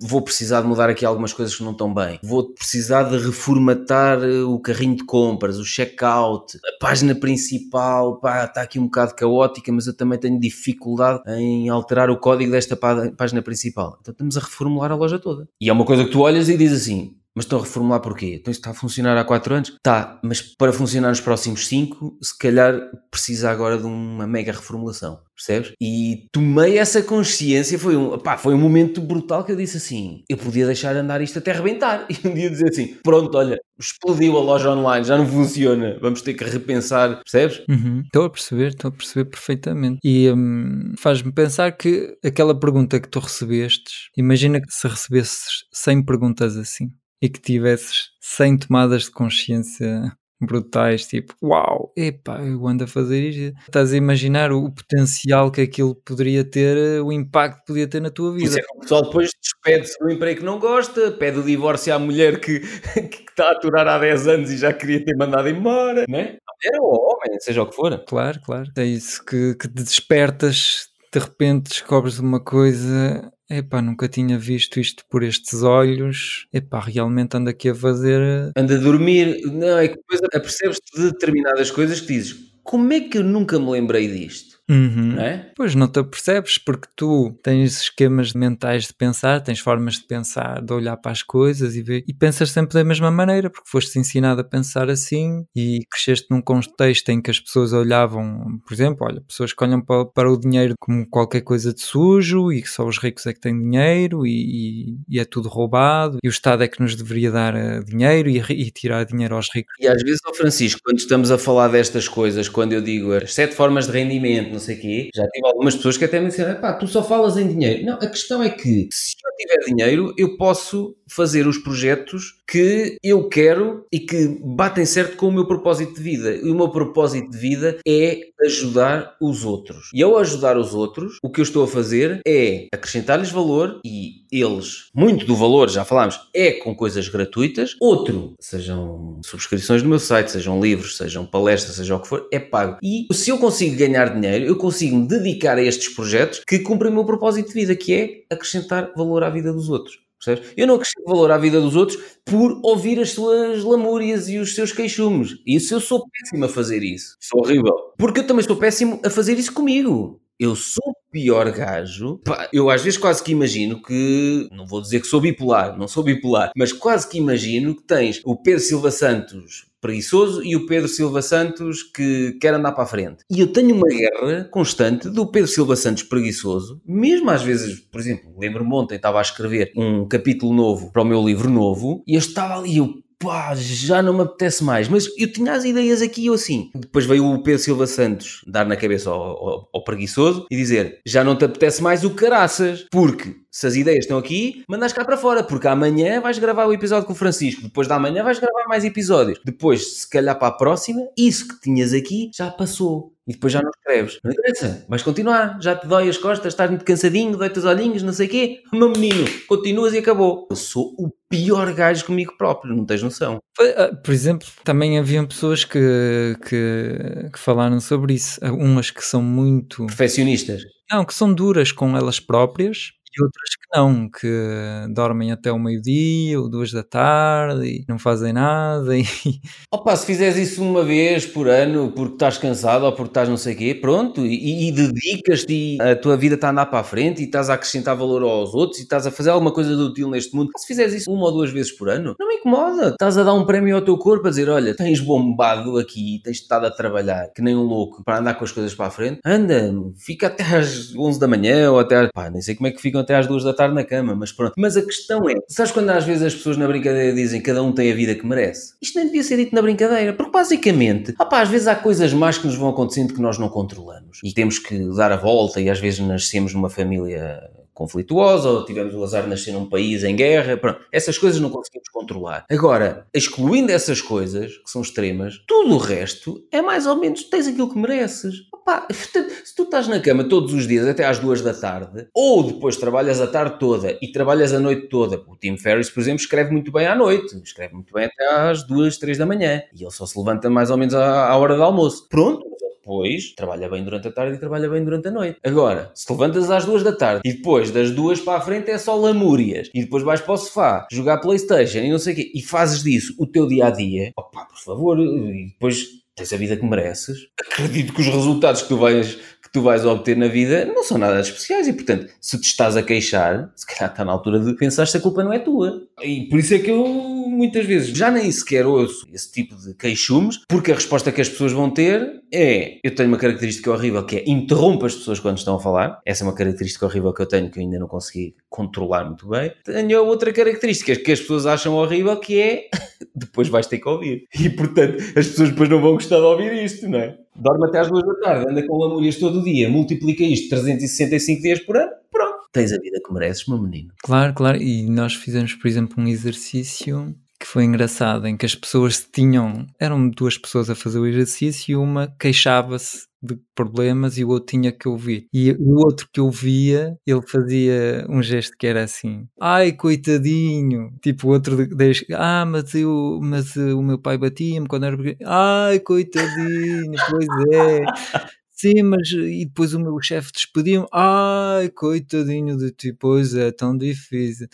vou precisar de mudar aqui algumas coisas que não estão bem, vou precisar de reformatar eh, o carrinho de compras, o checkout, a página principal, pá, está aqui um bocado caótica, mas eu também tenho dificuldade em alterar o código desta página principal. Então estamos a reformular a loja toda. E é uma coisa que tu olhas e dizes assim, mas estão a reformular porquê? Então isto está a funcionar há 4 anos? Tá, mas para funcionar nos próximos 5, se calhar precisa agora de uma mega reformulação, percebes? E tomei essa consciência, foi um, pá, foi um momento brutal que eu disse assim, eu podia deixar andar isto até arrebentar [laughs] e um dia dizer assim, pronto, olha, explodiu a loja online, já não funciona, vamos ter que repensar, percebes? Uhum. Estou a perceber, estou a perceber perfeitamente. E hum, faz-me pensar que aquela pergunta que tu recebestes, imagina que se recebesses 100 perguntas assim e que tivesses 100 tomadas de consciência brutais, tipo, uau, epá, eu ando a fazer isto. Estás a imaginar o, o potencial que aquilo poderia ter, o impacto que podia ter na tua vida. Isso é o pessoal depois despede-se do emprego que não gosta, pede o divórcio à mulher que, [laughs] que está a aturar há 10 anos e já queria ter mandado embora, não é? Era o homem, seja o que for. Claro, claro. É isso que, que te despertas, de repente descobres uma coisa Epá, nunca tinha visto isto por estes olhos. Epá, realmente anda aqui a fazer. Eh, anda a dormir. Não, é que depois apercebes-te de determinadas coisas que dizes: como é que eu nunca me lembrei disto? Uhum. Não é? Pois não te apercebes porque tu tens esquemas mentais de pensar, tens formas de pensar, de olhar para as coisas e ver, e pensas sempre da mesma maneira, porque foste ensinado a pensar assim e cresceste num contexto em que as pessoas olhavam, por exemplo, olha, pessoas que olham para, para o dinheiro como qualquer coisa de sujo e que só os ricos é que têm dinheiro e, e, e é tudo roubado e o Estado é que nos deveria dar uh, dinheiro e, e, tirar dinheiro aos ricos. E às vezes, oh Francisco, quando estamos a falar destas coisas, quando eu digo as sete formas de rendimento, não sei o quê, já tive algumas pessoas que até me disseram, pá, tu só falas em dinheiro. Não, a questão é que se eu tiver dinheiro, eu posso fazer os projetos que eu quero e que batem certo com o meu propósito de vida. E o meu propósito de vida é ajudar os outros. E ao ajudar os outros, o que eu estou a fazer é acrescentar-lhes valor e eles, muito do valor, já falámos, é com coisas gratuitas. Outro, sejam subscrições no meu site, sejam livros, sejam palestras, seja o que for, é pago. E se eu consigo ganhar dinheiro, eu consigo me dedicar a estes projetos que cumprem o meu propósito de vida, que é acrescentar valor à vida dos outros. Percebes? Eu não acrescento valor à vida dos outros por ouvir as suas lamúrias e os seus queixumes. Isso eu sou péssimo a fazer isso. Sou horrível. Porque eu também sou péssimo a fazer isso comigo. Eu sou o pior gajo. Eu às vezes quase que imagino que. Não vou dizer que sou bipolar, não sou bipolar, mas quase que imagino que tens o Pedro Silva Santos preguiçoso e o Pedro Silva Santos que quer andar para a frente. E eu tenho uma guerra constante do Pedro Silva Santos preguiçoso, mesmo às vezes, por exemplo, lembro-me ontem estava a escrever um capítulo novo para o meu livro novo e eu estava ali, eu pá, já não me apetece mais. Mas eu tinha as ideias aqui eu assim. Depois veio o Pedro Silva Santos dar na cabeça ao, ao, ao preguiçoso e dizer: já não te apetece mais o caraças, porque se as ideias estão aqui, mandas cá para fora, porque amanhã vais gravar o episódio com o Francisco, depois da manhã vais gravar mais episódios. Depois, se calhar para a próxima, isso que tinhas aqui já passou. E depois já não escreves. Não interessa, vais continuar. Já te dói as costas, estás muito cansadinho, dói-te os olhinhos, não sei o quê. [laughs] Meu menino, continuas e acabou. Eu sou o pior gajo comigo próprio, não tens noção. Ah, por exemplo, também haviam pessoas que, que, que falaram sobre isso. Umas que são muito. Perfeccionistas. Não, que são duras com elas próprias e outras que não, que dormem até o meio-dia ou duas da tarde e não fazem nada. [laughs] E... Opa, se fizeres isso uma vez por ano porque estás cansado ou porque estás não sei o quê, pronto, e, e dedicas-te e a tua vida está a andar para a frente e estás a acrescentar valor aos outros e estás a fazer alguma coisa de útil neste mundo. Se fizeres isso uma ou duas vezes por ano, não me incomoda. Estás a dar um prémio ao teu corpo a dizer: olha, tens bombado aqui, tens estado a trabalhar que nem um louco para andar com as coisas para a frente. Anda, fica até às 11 da manhã ou até. Pá, nem sei como é que ficam até às 2 da tarde na cama, mas pronto. Mas a questão é: sabes quando às vezes as pessoas na brincadeira dizem cada um tem a vida que merece? Isto nem devia ser dito na brincadeira, porque basicamente, opá, às vezes há coisas más que nos vão acontecendo que nós não controlamos e temos que dar a volta e às vezes nascemos numa família conflituosa ou tivemos o azar de nascer num país em guerra, pronto, essas coisas não conseguimos controlar. Agora, excluindo essas coisas, que são extremas, tudo o resto é mais ou menos, tens aquilo que mereces. Opa, [laughs] se tu estás na cama todos os dias até às duas da tarde, ou depois trabalhas a tarde toda e trabalhas a noite toda, o Tim Ferriss, por exemplo, escreve muito bem à noite, escreve muito bem até às duas, três da manhã, e ele só se levanta mais ou menos à, à hora do almoço. Pronto, depois trabalha bem durante a tarde e trabalha bem durante a noite. Agora, se levantas às duas da tarde e depois das duas para a frente é só lamúrias e depois vais para o sofá jogar Playstation e não sei o quê e fazes disso o teu dia a dia, opá, por favor, e depois tens a vida que mereces. Acredito que os resultados que tu vais que tu vais obter na vida não são nada especiais e, portanto, se te estás a queixar, se calhar está na altura de pensar se a culpa não é tua. E por isso é que eu muitas vezes já nem sequer ouço esse tipo de queixumes, porque a resposta que as pessoas vão ter é: eu tenho uma característica horrível que é interrompo as pessoas quando estão a falar. Essa é uma característica horrível que eu tenho que eu ainda não consegui controlar muito bem. Tenho outra característica que as pessoas acham horrível que é [laughs] depois vais ter que ouvir. E portanto, as pessoas depois não vão gostar de ouvir isto, não é? Dorme até às duas da tarde, anda com lamúrias todo dia, multiplica isto 365 dias por ano, pronto. Tens a vida que mereces, meu menino. Claro, claro. E nós fizemos, por exemplo, um exercício que foi engraçado, em que as pessoas tinham. Eram duas pessoas a fazer o exercício e uma queixava-se de problemas e o outro tinha que ouvir. E o outro que ouvia, ele fazia um gesto que era assim: ai, coitadinho. Tipo, o outro diz: ah, mas, eu, mas o meu pai batia-me quando era pequeno. Ai, coitadinho, pois é. [laughs] Sim, mas e depois o meu chefe despediu-me. Ai, coitadinho de ti, pois é, tão difícil.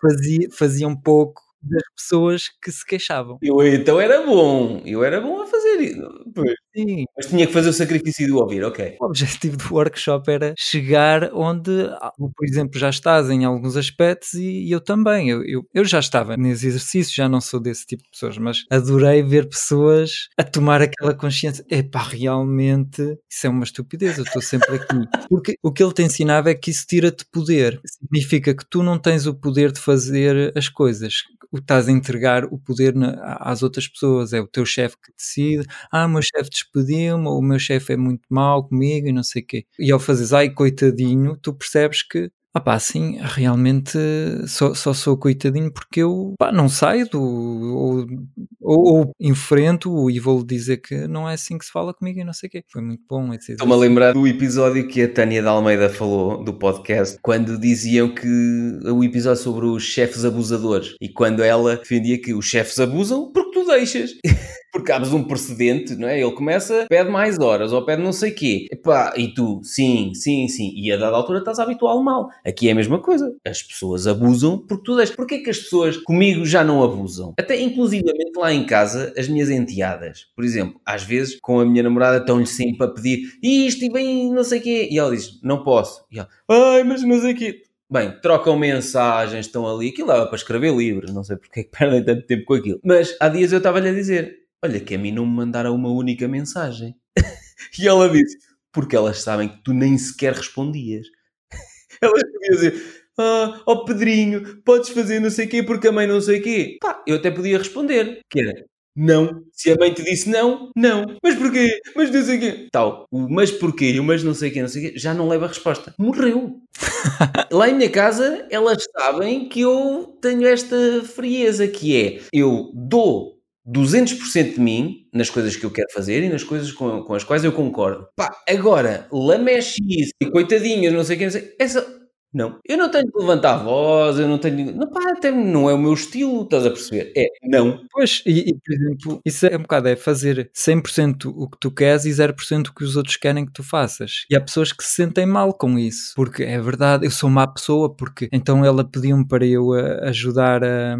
Fazia, fazia um pouco das pessoas que se queixavam. Eu então era bom, eu era bom a fazer isso. Pois. Sim. Mas tinha que fazer o sacrifício de ouvir, ok. O objetivo do workshop era chegar onde, por exemplo, já estás em alguns aspectos e, e eu também. Eu, eu, eu, já estava nesse exercício, já não sou desse tipo de pessoas, mas adorei ver pessoas a tomar aquela consciência. Epá, realmente isso é uma estupidez, eu estou sempre aqui. [laughs] Porque o que ele te ensinava é que isso tira-te poder. Significa que tu não tens o poder de fazer as coisas estás a entregar o poder na, às outras pessoas, é o teu chefe que decide, ah, o meu chefe despediu-me, ou o meu chefe é muito mau comigo e não sei o quê. E ao fazeres, ai, coitadinho, tu percebes que ah pá, sim, realmente só, só sou coitadinho porque eu pá, não saio do, ou, ou, ou enfrento e vou-lhe dizer que não é assim que se fala comigo e não sei o quê. Foi muito bom. Estou-me a lembrar do episódio que a Tânia de Almeida falou do podcast, quando diziam que o episódio sobre os chefes abusadores e quando ela defendia que os chefes abusam porque tu deixas. [laughs] porque abres um precedente, não é? Ele começa, pede mais horas ou pede não sei quê. Epá, e tu, sim, sim, sim. E a dada altura estás a mal. Aqui é a mesma coisa. As pessoas abusam porque tu deixas. Porquê que as pessoas comigo já não abusam? Até inclusivamente lá em casa, as minhas enteadas, por exemplo, às vezes com a minha namorada estão-lhe sempre a pedir isto e bem não sei o quê. E ela diz, não posso. E ela, ai, mas não sei o quê. Bem, trocam mensagens, estão ali, aquilo dava para escrever livros, não sei porque é que perdem tanto tempo com aquilo. Mas há dias eu estava-lhe a dizer: olha que a mim não me mandaram uma única mensagem. [laughs] e ela disse, porque elas sabem que tu nem sequer respondias. [laughs] elas podiam dizer, ah, oh Pedrinho, podes fazer não sei o quê porque a mãe não sei o quê. Pá, eu até podia responder, que era, não. Se a mãe te disse não, não. Mas porquê? Mas não sei o quê. Tal. O mas porquê e o mas não sei o quê, não sei o quê, já não leva a resposta. Morreu. [laughs] Lá em minha casa, elas sabem que eu tenho esta frieza que é, eu dou 200% de mim nas coisas que eu quero fazer e nas coisas com, com as quais eu concordo. Pá, agora, lamechice e coitadinhas, não sei o que, não sei, essa Não. Eu não tenho que levantar a voz, eu não tenho. Não, pá, até não é o meu estilo, estás a perceber? É, não. Pois, e, e, por exemplo, isso é um bocado, é fazer 100% o que tu queres e 0% o que os outros querem que tu faças. E há pessoas que se sentem mal com isso, porque é verdade, eu sou má pessoa, porque então ela pediu-me para eu ajudar a.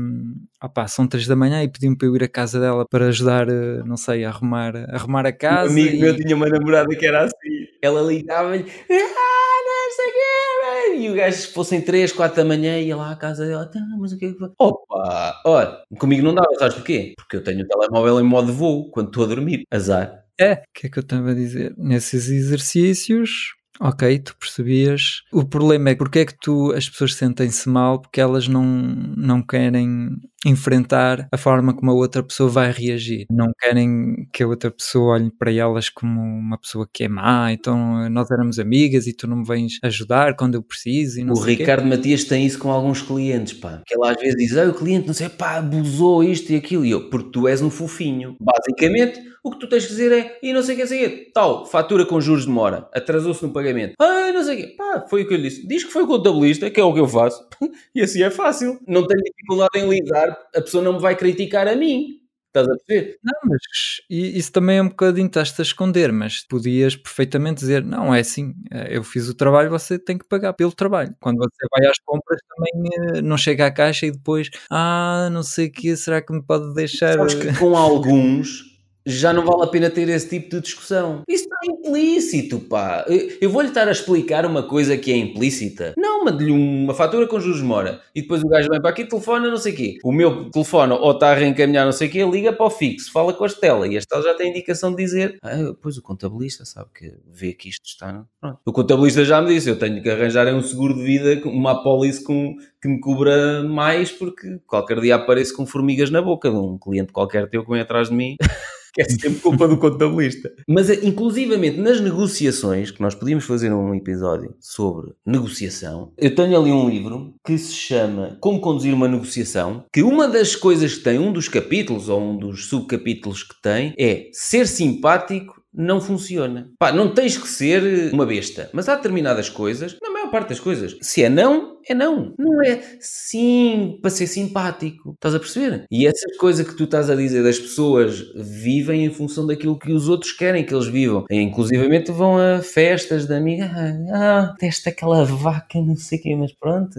Ah pá, são três da manhã e pediu-me para eu ir à casa dela para ajudar, eh, não sei, a arrumar, a arrumar a casa. Um amigo e... meu tinha uma namorada que era assim. Ela ligava-lhe, ah, não sei o quê, e o gajo, se fossem 3, 4 da manhã, ia lá à casa dela, tá, mas o que é que? Opa, olha, comigo não dava, sabes porquê? Porque eu tenho o telemóvel em modo voo quando estou a dormir, azar. É, o que é que eu estava a dizer? Nesses exercícios, Ok, tu percebias. O problema é porque é que tu, as pessoas sentem-se mal porque elas não, não querem enfrentar a forma como a outra pessoa vai reagir. Não querem que a outra pessoa olhe para elas como uma pessoa que é má, então nós éramos amigas e tu não me vens ajudar quando eu preciso. o Ricardo quê. Matias tem isso com alguns clientes, pá. Que ele às vezes diz, ah, o cliente não sei, pá, abusou isto e aquilo. E eu, porque tu és um fofinho. Basicamente, o que tu tens que dizer é, e não sei o que é sei tal, fatura com juros de mora, atrasou-se no pagamento. Ah, não sei o quê. Pá, foi o que eu lhe disse. Diz que foi o contabilista, que é o que eu faço. [laughs] e assim é fácil. Não tenho dificuldade em lidar, a pessoa não me vai criticar a mim. Estás a perceber? Não, mas isso também é um bocadinho, estás a esconder, mas podias perfeitamente dizer, não, é assim, eh, eu fiz o trabalho, você tem que pagar pelo trabalho. Quando você vai às compras também eh, não chega à caixa e depois, ah, não sei o que, será que me pode deixar... Sabes que com alguns já não vale a pena ter esse tipo de discussão. Isso está implícito, pá. Eu vou-lhe estar a explicar uma coisa que é implícita. Não, mande-lhe uma fatura com juros mora e depois o gajo vem para aqui, telefona, não sei o quê. O meu telefone ou está a reencaminhar não sei o quê, liga para o fixo, fala com a Estela e a Estela já tem indicação de dizer ah, pois o contabilista sabe que vê que isto está... Pronto. O contabilista já me disse, eu tenho que arranjar um seguro de vida, uma apólice com, que me cubra mais porque qualquer dia apareço com formigas na boca de um cliente qualquer teu que vem atrás de mim [laughs] que é sempre culpa do contabilista. Mas, eh, inclusivamente, nas negociações, que nós podíamos fazer um episódio sobre negociação, eu tenho ali um livro que se chama Como Conduzir uma Negociação, que uma das coisas que tem, um dos capítulos, ou um dos subcapítulos que tem, é ser simpático não funciona. Pá, não tens que ser uma besta, mas há determinadas coisas, na maior parte das coisas, se é não, é não. Não é sim para ser simpático. Estás a perceber? E essas coisas que tu estás a dizer das pessoas vivem em função daquilo que os outros querem que eles vivam. E, inclusivamente vão a festas de amiga. Ah, testa aquela vaca, não sei o quê, mas pronto.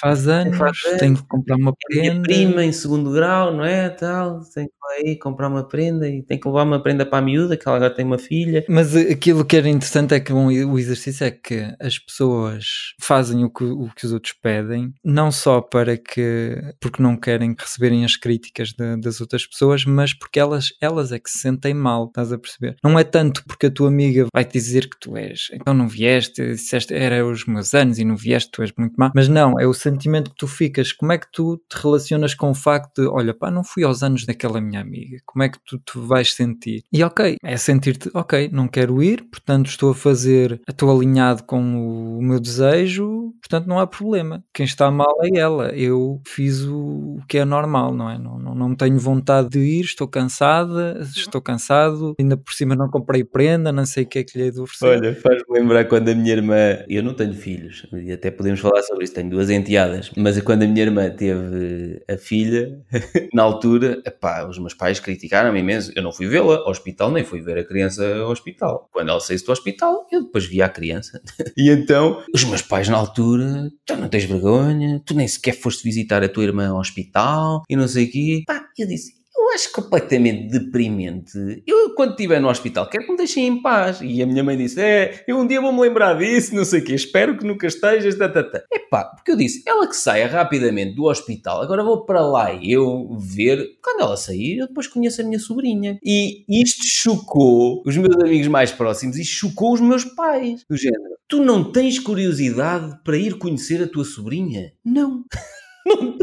Faz anos, faz anos, tenho que comprar uma prenda. Minha prima em segundo grau, não é? Tal, tenho que ir comprar uma prenda e tenho que levar uma prenda para a miúda, que ela agora tem uma filha. Mas aquilo que era interessante é que o exercício é que as pessoas fazem o que, o que os outros pedem, não só para que porque não querem receberem as críticas de, das outras pessoas, mas porque elas, elas é que se sentem mal, estás a perceber? Não é tanto porque a tua amiga vai te dizer que tu és, então não vieste, disseste era os meus anos e não vieste, tu és muito má, mas não, é o sentimento que tu ficas, como é que tu te relacionas com o facto de, olha pá, não fui aos anos daquela minha amiga, como é que tu te vais sentir? E ok, é sentir-te, ok, não quero ir, portanto estou a fazer, estou alinhado com o meu desejo, portanto não há problema. Quem está mal é ela. Eu fiz o, que é normal, não é? Não, não, não tenho vontade de ir, estou cansada, estou cansado, ainda por cima não comprei prenda, não sei o que é que lhe de oferecer. Olha, faz-me lembrar quando a minha irmã, eu não tenho filhos, e até podemos falar sobre isso, tenho duas enteadas, mas quando a minha irmã teve a filha, [laughs] na altura, epá, os meus pais criticaram-me imenso. Eu não fui vê-la ao hospital, nem fui ver a criança ao hospital. Quando ela saiu do hospital, eu depois vi a criança. [laughs] e então, os meus pais na altura, então não tens vergonha, tu nem sequer foste visitar a tua irmã ao hospital e não sei o quê. Pá, eu disse, eu acho completamente deprimente. Eu, quando estiver no hospital, quero que me deixem em paz. E a minha mãe disse: É, eu um dia vou-me lembrar disso, não sei o quê, espero que nunca estejas. Tá, tá, tá. É pá, porque eu disse: Ela que saia rapidamente do hospital, agora vou para lá eu ver. Quando ela sair, eu depois conheço a minha sobrinha. E isto chocou os meus amigos mais próximos e chocou os meus pais. Do género: Tu não tens curiosidade para ir conhecer a tua sobrinha? Não. [laughs] Não,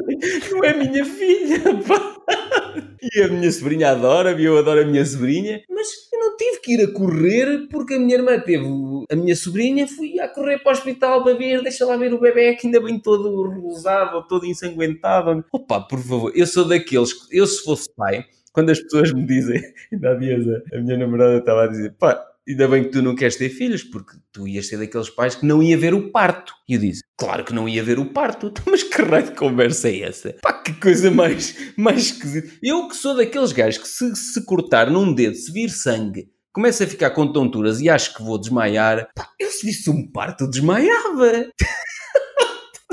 não é minha filha, pá. E a minha sobrinha adora, e eu adoro a minha sobrinha, mas eu não tive que ir a correr porque a minha irmã teve a minha sobrinha, fui a correr para o hospital para ver, deixa lá ver o bebê que ainda bem todo rosado, todo ensanguentado. Opa, por favor, eu sou daqueles, eu se fosse pai, quando as pessoas me dizem, [laughs] ainda há dias a minha namorada estava a dizer, pá, ainda bem que tu não queres ter filhos, porque tu ias ser daqueles pais que não ia ver o parto. E eu disse, claro que não ia ver o parto. [laughs] Mas que raio de conversa é essa? Pá, que coisa mais, mais esquisita. Eu que sou daqueles gajos que se, se cortar num dedo, se vir sangue, começa a ficar com tonturas e acho que vou desmaiar. Pá, eu se visse um parto, desmaiava. [laughs]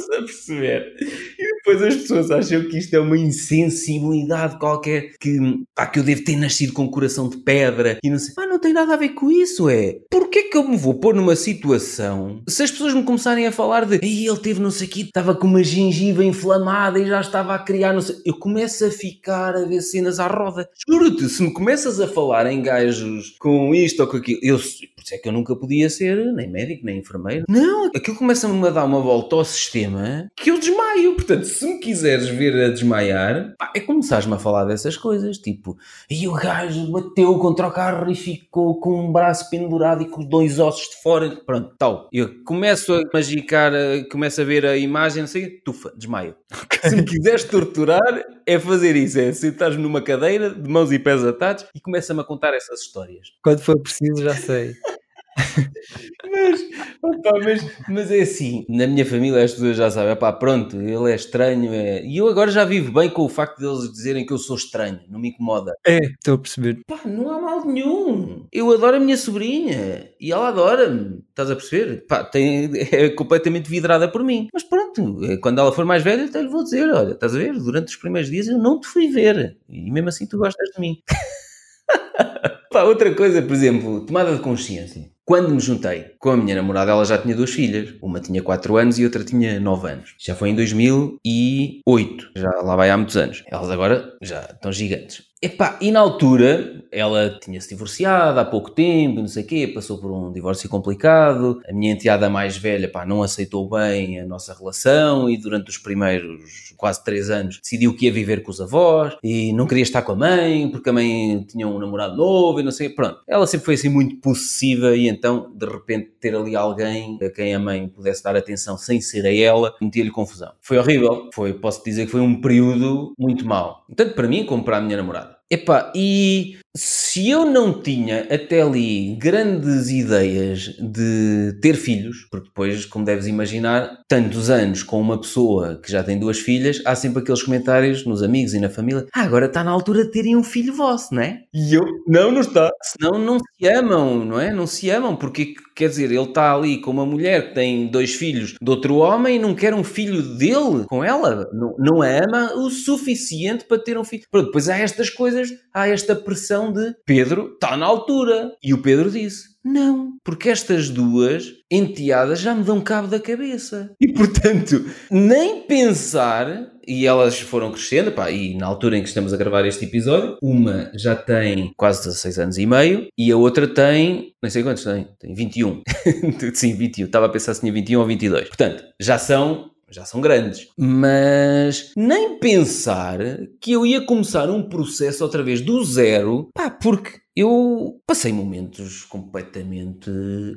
Estás a perceber? E depois as pessoas acham que isto é uma insensibilidade qualquer, que, pá, que eu devo ter nascido com um coração de pedra e não sei. Pá, não tem nada a ver com isso, é. Porquê que eu me vou pôr numa situação se as pessoas me começarem a falar de Ei, ele teve não sei o quê, estava com uma gengiva inflamada e já estava a criar não sei. Eu começo a ficar a ver cenas à roda. Juro-te, se me começas a falar em gajos com isto ou com aquilo, eu, isso é que eu nunca podia ser nem médico, nem enfermeiro. Não, aquilo começa-me a dar uma volta ao sistema que eu desmaio. Portanto, se me quiseres ver a desmaiar, pá, é começares-me a falar dessas coisas. Tipo, e o gajo bateu contra o carro e ficou com um braço pendurado e com dois ossos de fora. Pronto, tal. Eu começo a magicar, começo a ver a imagem, não sei, tufa, desmaio. [laughs] Se me quiseres torturar, é fazer isso. É sentares numa cadeira, de mãos e pés atados, e começa-me a contar essas histórias. Quando for preciso, já sei. [laughs] mas, opa, mas, mas, é assim, na minha família as pessoas já sabem, opá, pronto, ele é estranho, é... e eu agora já vivo bem com o facto deles dizerem que eu sou estranho, não me incomoda. É, estou a perceber. Pá, não há mal nenhum. Eu adoro a minha sobrinha e ela adora-me, estás a perceber? Pá, tem, é completamente vidrada por mim. Mas pronto, é, quando ela for mais velha, então lhe vou dizer: olha, estás a ver? Durante os primeiros dias eu não te fui ver e mesmo assim tu gostas de mim. [laughs] Pá, outra coisa, por exemplo, tomada de consciência. Quando me juntei com a minha namorada, ela já tinha duas filhas. Uma tinha 4 anos e outra tinha 9 anos. Já foi em 2008. Já lá vai há muitos anos. Elas agora já estão gigantes. Epá, e na altura ela tinha-se divorciado há pouco tempo, não sei o quê, passou por um divórcio complicado. A minha enteada mais velha pá, não aceitou bem a nossa relação e durante os primeiros quase três anos decidiu que ia viver com os avós e não queria estar com a mãe porque a mãe tinha um namorado novo e não sei. Pronto, ela sempre foi assim muito possessiva e então de repente ter ali alguém a quem a mãe pudesse dar atenção sem ser a ela metia-lhe confusão. Foi horrível, foi, posso dizer que foi um período muito mau, tanto para mim como para a minha namorada. Epá, e se eu não tinha até ali grandes ideias de ter filhos, porque depois, como deves imaginar, tantos anos com uma pessoa que já tem duas filhas, há sempre aqueles comentários nos amigos e na família: ah, agora está na altura de terem um filho vosso, não é? E eu, não, não está. Senão não se amam, não é? Não se amam, porque quer dizer, ele está ali com uma mulher que tem dois filhos de outro homem e não quer um filho dele com ela. Não, não a ama o suficiente para ter um filho. Pronto, depois há estas coisas, há esta pressão de Pedro está na altura. E o Pedro disse: Não, porque estas duas enteadas já me dão cabo da cabeça. E portanto, nem pensar. E elas foram crescendo, pá, e na altura em que estamos a gravar este episódio, uma já tem quase 16 anos e meio e a outra tem, não sei quantos tem, tem 21. [laughs] Sim, 21. Estava a pensar se tinha 21 ou 22. Portanto, já são já são grandes. Mas nem pensar que eu ia começar um processo outra vez do zero, pá, porque eu passei momentos completamente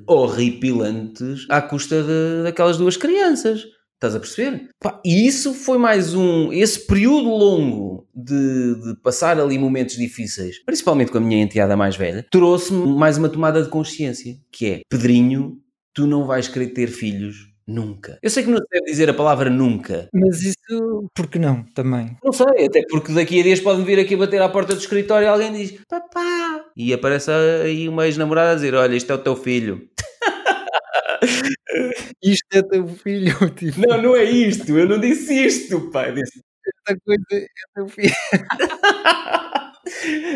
horripilantes à custa de, daquelas duas crianças. Estás a perceber? Pá, e isso foi mais um. Esse período longo de, de, passar ali momentos difíceis, principalmente com a minha enteada mais velha, trouxe-me mais uma tomada de consciência, que é Pedrinho, tu não vais querer ter filhos Nunca. Eu sei que não se deve dizer a palavra nunca. Mas isso, por que não, também? Não sei, até porque daqui a dias podem vir aqui bater à porta do escritório e alguém diz papá. E aparece aí uma ex-namorada a dizer: Olha, isto é o teu filho. [laughs] isto é teu filho. [laughs] Tipo. Não, não é isto. Eu não disse isto, pai. Disse... Esta coisa é teu filho. [laughs]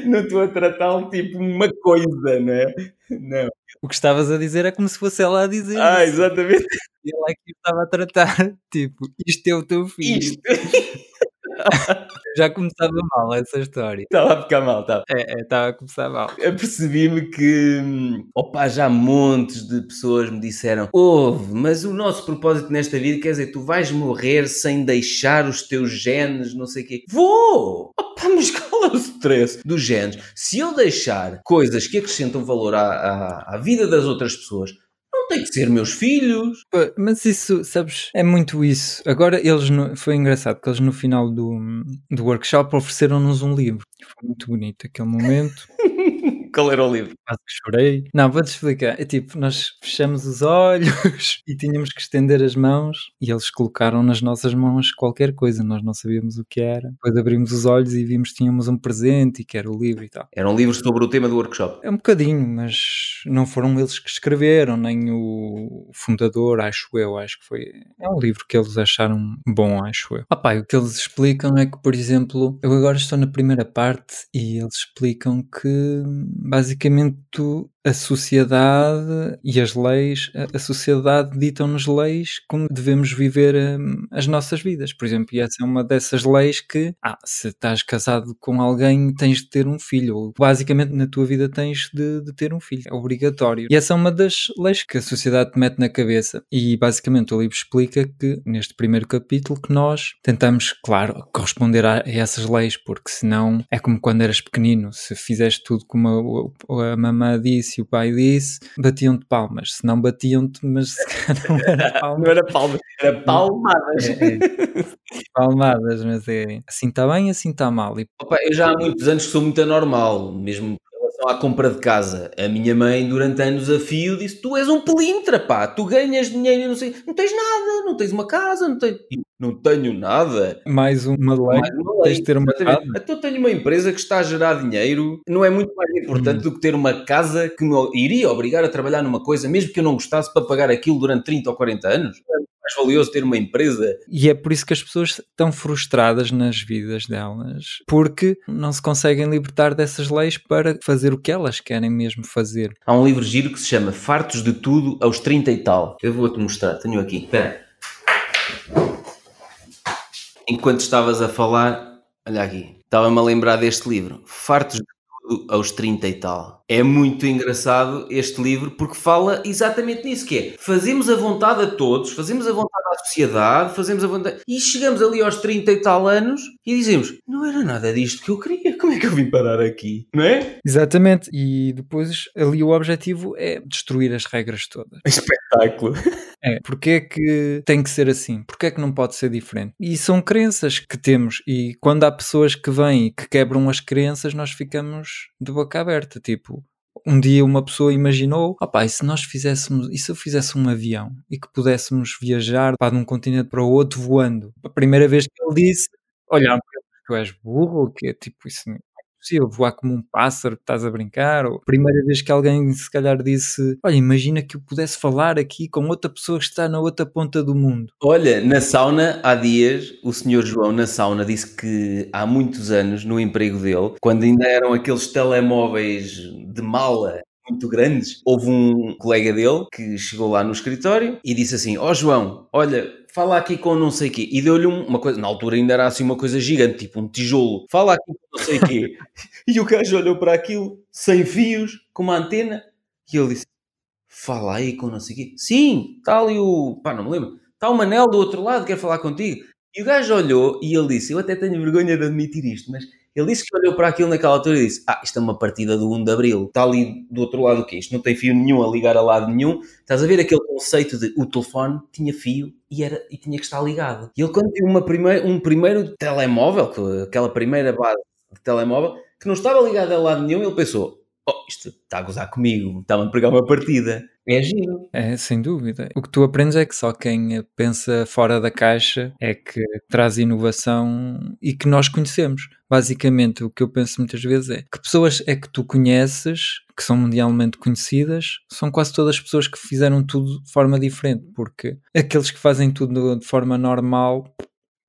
não estou a tratá-lo tipo uma coisa, não é? Não. O que estavas a dizer é como se fosse ela a dizer. Ah, isso. exatamente. E ela aqui estava a tratar, [laughs] tipo, isto é o teu filho. Isto. [laughs] [laughs] Já começava mal essa história. Estava a ficar mal, estava. É, estava é, a começar mal. Apercebi-me que, opa, já montes de pessoas me disseram: Ouve, mas o nosso propósito nesta vida quer dizer, tu vais morrer sem deixar os teus genes, não sei o quê. Vou! Opa, [laughs] mas qual é o stress dos genes? Se eu deixar coisas que acrescentam valor à, à, à vida das outras pessoas, não tem que ser meus filhos. Mas isso, sabes, é muito isso. Agora eles, no, foi engraçado que eles no final do, do workshop ofereceram-nos um livro. Foi muito bonito aquele momento. [laughs] Qual era o livro? Quase que chorei. Não, vou-te explicar. É tipo, nós fechamos os olhos [laughs] e tínhamos que estender as mãos e eles colocaram nas nossas mãos qualquer coisa. Nós não sabíamos o que era. Depois abrimos os olhos e vimos que tínhamos um presente e que era o livro e tal. Era um livro sobre o tema do workshop. É um bocadinho, mas não foram eles que escreveram, nem o fundador, acho eu. Acho que foi. É um livro que eles acharam bom, acho eu. Ah, pá, o que eles explicam é que, por exemplo, eu agora estou na primeira parte e eles explicam que basicamente tu a sociedade e as leis, a, sociedade ditam-nos leis como devemos viver um, as nossas vidas. Por exemplo, e essa é uma dessas leis que, ah, se estás casado com alguém, tens de ter um filho. Ou, basicamente, na tua vida tens de, de, ter um filho. É obrigatório. E essa é uma das leis que a sociedade te mete na cabeça. E, basicamente, o livro explica que, neste primeiro capítulo, que nós tentamos, claro, corresponder a, a essas leis, porque senão é como quando eras pequenino. Se fizeste tudo como a, a mamã disse e o pai disse, batiam-te palmas. Se não batiam-te, mas não era [laughs] palmas. não era palmas, era palmadas. É, é. [laughs] Palmadas, mas é assim está bem, assim está mal. E... Opa, eu já há muitos anos sou muito anormal, mesmo à compra de casa. A minha mãe, durante anos a fio, disse: Tu és um pelintra, pá, tu ganhas dinheiro e não sei, não tens nada, não tens uma casa, não tens. Não tenho nada. Mais uma lei. Mais uma lei. Tens de ter uma casa. Então eu tenho uma empresa que está a gerar dinheiro. Não é muito mais importante hum. do que ter uma casa que me iria obrigar a trabalhar numa coisa, mesmo que eu não gostasse, para pagar aquilo durante 30 ou 40 anos mais valioso ter uma empresa. E é por isso que as pessoas estão frustradas nas vidas delas, porque não se conseguem libertar dessas leis para fazer o que elas querem mesmo fazer. Há um livro giro que se chama Fartos de Tudo aos 30 e tal. Eu vou-te mostrar, tenho aqui. Espera. Enquanto estavas a falar, olha aqui, estava-me a lembrar deste livro, Fartos de aos 30 e tal. É muito engraçado este livro porque fala exatamente nisso, que é fazemos a vontade a todos, fazemos a vontade sociedade, fazemos a vontade... E chegamos ali aos 30 e tal anos e dizemos, não era nada disto que eu queria, como é que eu vim parar aqui? Não é? Exatamente, e depois ali o objetivo é destruir as regras todas. [laughs] Espetáculo! É, porque é que tem que ser assim? Porque é que não pode ser diferente? E são crenças que temos e quando há pessoas que vêm e que quebram as crenças nós ficamos de boca aberta, tipo um dia uma pessoa imaginou, opá, e se nós fizéssemos, e se eu fizesse um avião e que pudéssemos viajar pá, de um continente para o outro voando? A primeira vez que ele disse, olha, tu és burro, que é tipo, isso possível voar como um pássaro estás a brincar, ou primeira vez que alguém se calhar disse, olha, imagina que eu pudesse falar aqui com outra pessoa que está na outra ponta do mundo. Olha, na sauna, há dias, o senhor João na sauna disse que há muitos anos, no emprego dele, quando ainda eram aqueles telemóveis de mala muito grandes. Houve um colega dele que chegou lá no escritório e disse assim: Ó oh, João, olha, fala aqui com não sei o quê. E deu-lhe uma coisa, na altura ainda era assim uma coisa gigante, tipo um tijolo. Fala aqui com não sei quê. [laughs] e o gajo olhou para aquilo, sem fios, com uma antena, e ele disse: Fala aí com não sei quê. Sim, está ali o. pá, não me lembro. Está o Manel do outro lado, quer falar contigo. E o gajo olhou e ele disse: Eu até tenho vergonha de admitir isto, mas ele disse que olhou para aquilo naquela altura e disse: Ah, isto é uma partida do 1 de Abril. Está ali do outro lado o quê? Isto não tem fio nenhum a ligar a lado nenhum. Estás a ver aquele conceito de o telefone tinha fio e, era, e tinha que estar ligado. E ele, quando viu uma primeir, um primeiro telemóvel, aquela primeira base de telemóvel, que não estava ligado a lado nenhum, ele pensou: Oh, isto está a gozar comigo, está-me a pregar uma partida. É giro. É, sem dúvida. O que tu aprendes é que só quem pensa fora da caixa é que traz inovação e que nós conhecemos. Basicamente, o que eu penso muitas vezes é que pessoas é que tu conheces, que são mundialmente conhecidas, são quase todas pessoas que fizeram tudo de forma diferente, porque aqueles que fazem tudo de forma normal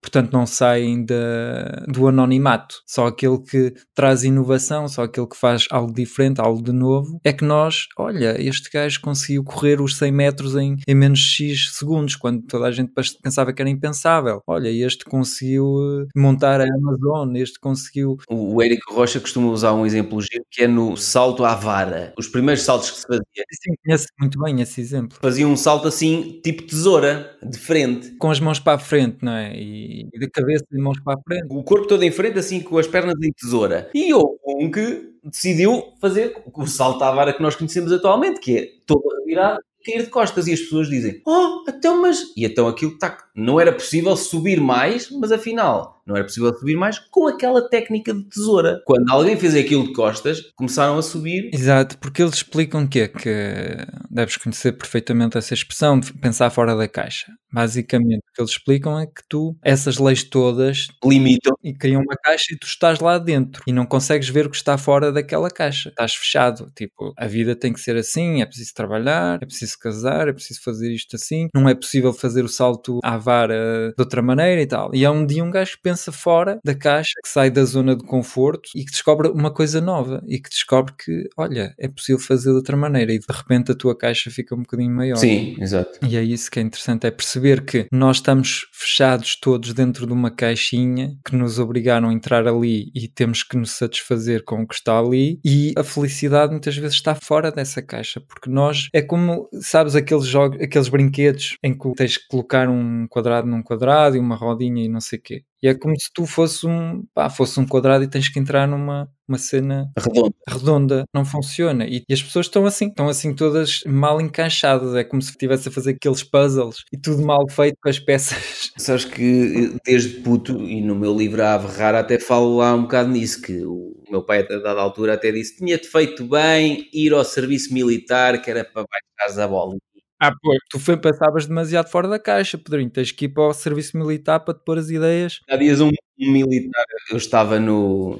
portanto não saem da, do anonimato. Só aquele que traz inovação, só aquele que faz algo diferente, algo de novo, é que nós, olha, este gajo conseguiu correr os 100 metros em, em menos X segundos, quando toda a gente pensava que era impensável. Olha, este conseguiu eh, montar a Amazon, este conseguiu... O, Érico Rocha costuma usar um exemplo que é no salto à vara. Os primeiros saltos que se fazia. Sim, conheço muito bem esse exemplo. Fazia um salto assim, tipo tesoura, de frente. Com as mãos para a frente, não é? E e de cabeça e mãos para a frente. O corpo todo em frente, assim com as pernas em tesoura. E houve um que decidiu fazer o salto à vara que nós conhecemos atualmente, que é todo revirado cair de costas e as pessoas dizem, oh, então mas... E então aquilo está... Não era possível subir mais, mas afinal não era possível subir mais com aquela técnica de tesoura. Quando alguém fez aquilo de costas, começaram a subir. Exato, porque eles explicam que é que deves conhecer perfeitamente essa expressão de pensar fora da caixa. Basicamente, o que eles explicam é que tu, essas leis todas, limitam e criam uma caixa e tu estás lá dentro e não consegues ver o que está fora daquela caixa. Estás fechado. Tipo, a vida tem que ser assim, é preciso trabalhar, é preciso casar, é preciso fazer isto assim, não é possível fazer o salto à vara de outra maneira e tal. E há um dia um gajo que pensa pensa fora da caixa, que sai da zona de conforto e que descobre uma coisa nova e que descobre que, olha, é possível fazer de outra maneira e de repente a tua caixa fica um bocadinho maior. Sim, exato. E é isso que é interessante, é perceber que nós estamos fechados todos dentro de uma caixinha que nos obrigaram a entrar ali e temos que nos satisfazer com o que está ali e a felicidade muitas vezes está fora dessa caixa, porque nós é como, sabes, aqueles jogos, aqueles brinquedos em que tens que colocar um quadrado num quadrado e uma rodinha e não sei o quê. E é como se tu fosse um, pá, fosse um quadrado e tens que entrar numa uma cena redonda. redonda. Não funciona. E, e, as pessoas estão assim, estão assim todas mal encaixadas. É como se estivesse a fazer aqueles puzzles e tudo mal feito com as peças. [laughs] Sabes que desde puto, e no meu livro A Rara até falo lá um bocado nisso, que o meu pai a dada altura até disse tinha-te feito bem ir ao serviço militar, que era para baixar a bola. Ah, pois, tu foi, pensavas demasiado fora da caixa, Pedrinho. Tens que ir para o serviço militar para te pôr as ideias. Há dias um, um militar, eu estava no.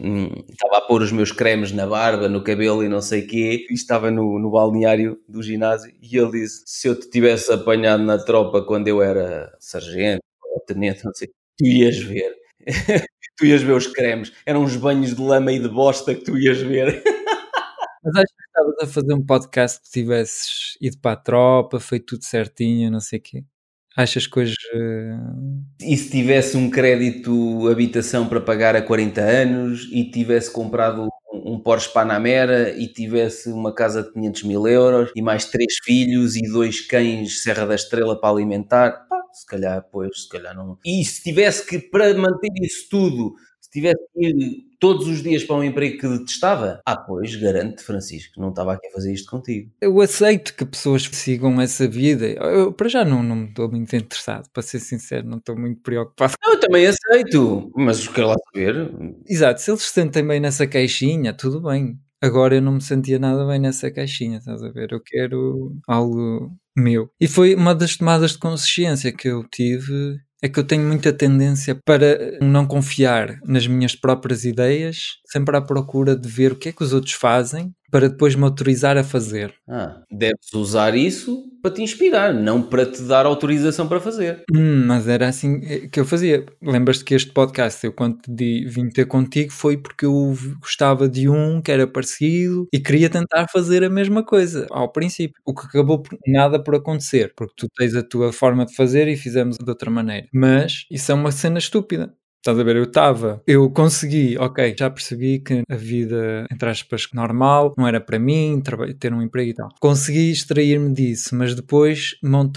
estava a pôr os meus cremes na barba, no cabelo e não sei o quê, e estava no, no balneário do ginásio e ele disse: se eu te tivesse apanhado na tropa quando eu era sargento ou tenente, não sei, tu ias ver. [laughs] tu ias ver os cremes. Eram uns banhos de lama e de bosta que tu ias ver. [laughs] Mas acho que estavas a fazer um podcast que tivesses ido para a tropa, feito tudo certinho, não sei o quê. Achas coisas. Uh... E se tivesse um crédito habitação para pagar a 40 anos e tivesse comprado um Porsche Panamera e tivesse uma casa de 500 mil euros e mais três filhos e dois cães Serra da Estrela para alimentar, pá, se calhar, pois, se calhar não. E se tivesse que, para manter isso tudo, se tivesse que ir todos os dias para um emprego que detestava, ah, pois, garante Francisco, não estava aqui a fazer isto contigo. Eu aceito que pessoas sigam essa vida. Eu, para já, não, não estou muito interessado, para ser sincero, não estou muito preocupado. Eu também aceito, mas quero lá saber. Exato, se eles se sentem bem nessa caixinha, tudo bem. Agora eu não me sentia nada bem nessa caixinha, estás a ver? Eu quero algo meu. E foi uma das tomadas de consciência que eu tive é que eu tenho muita tendência para não confiar nas minhas próprias ideias, sempre à procura de ver o que é que os outros fazem para depois me autorizar a fazer. Ah, deves usar isso para te inspirar, não para te dar autorização para fazer. Hum, mas era assim que eu fazia. Lembras-te que este podcast, eu quando te vim ter contigo, foi porque eu gostava de um que era parecido e queria tentar fazer a mesma coisa ao princípio. O que acabou por nada por acontecer, porque tu tens a tua forma de fazer e fizemos de outra maneira. Mas isso é uma cena estúpida. Estás a ver? Eu estava, eu consegui, ok, já percebi que a vida, entre aspas, normal, não era para mim, ter um emprego e tal. Consegui extrair-me disso, mas depois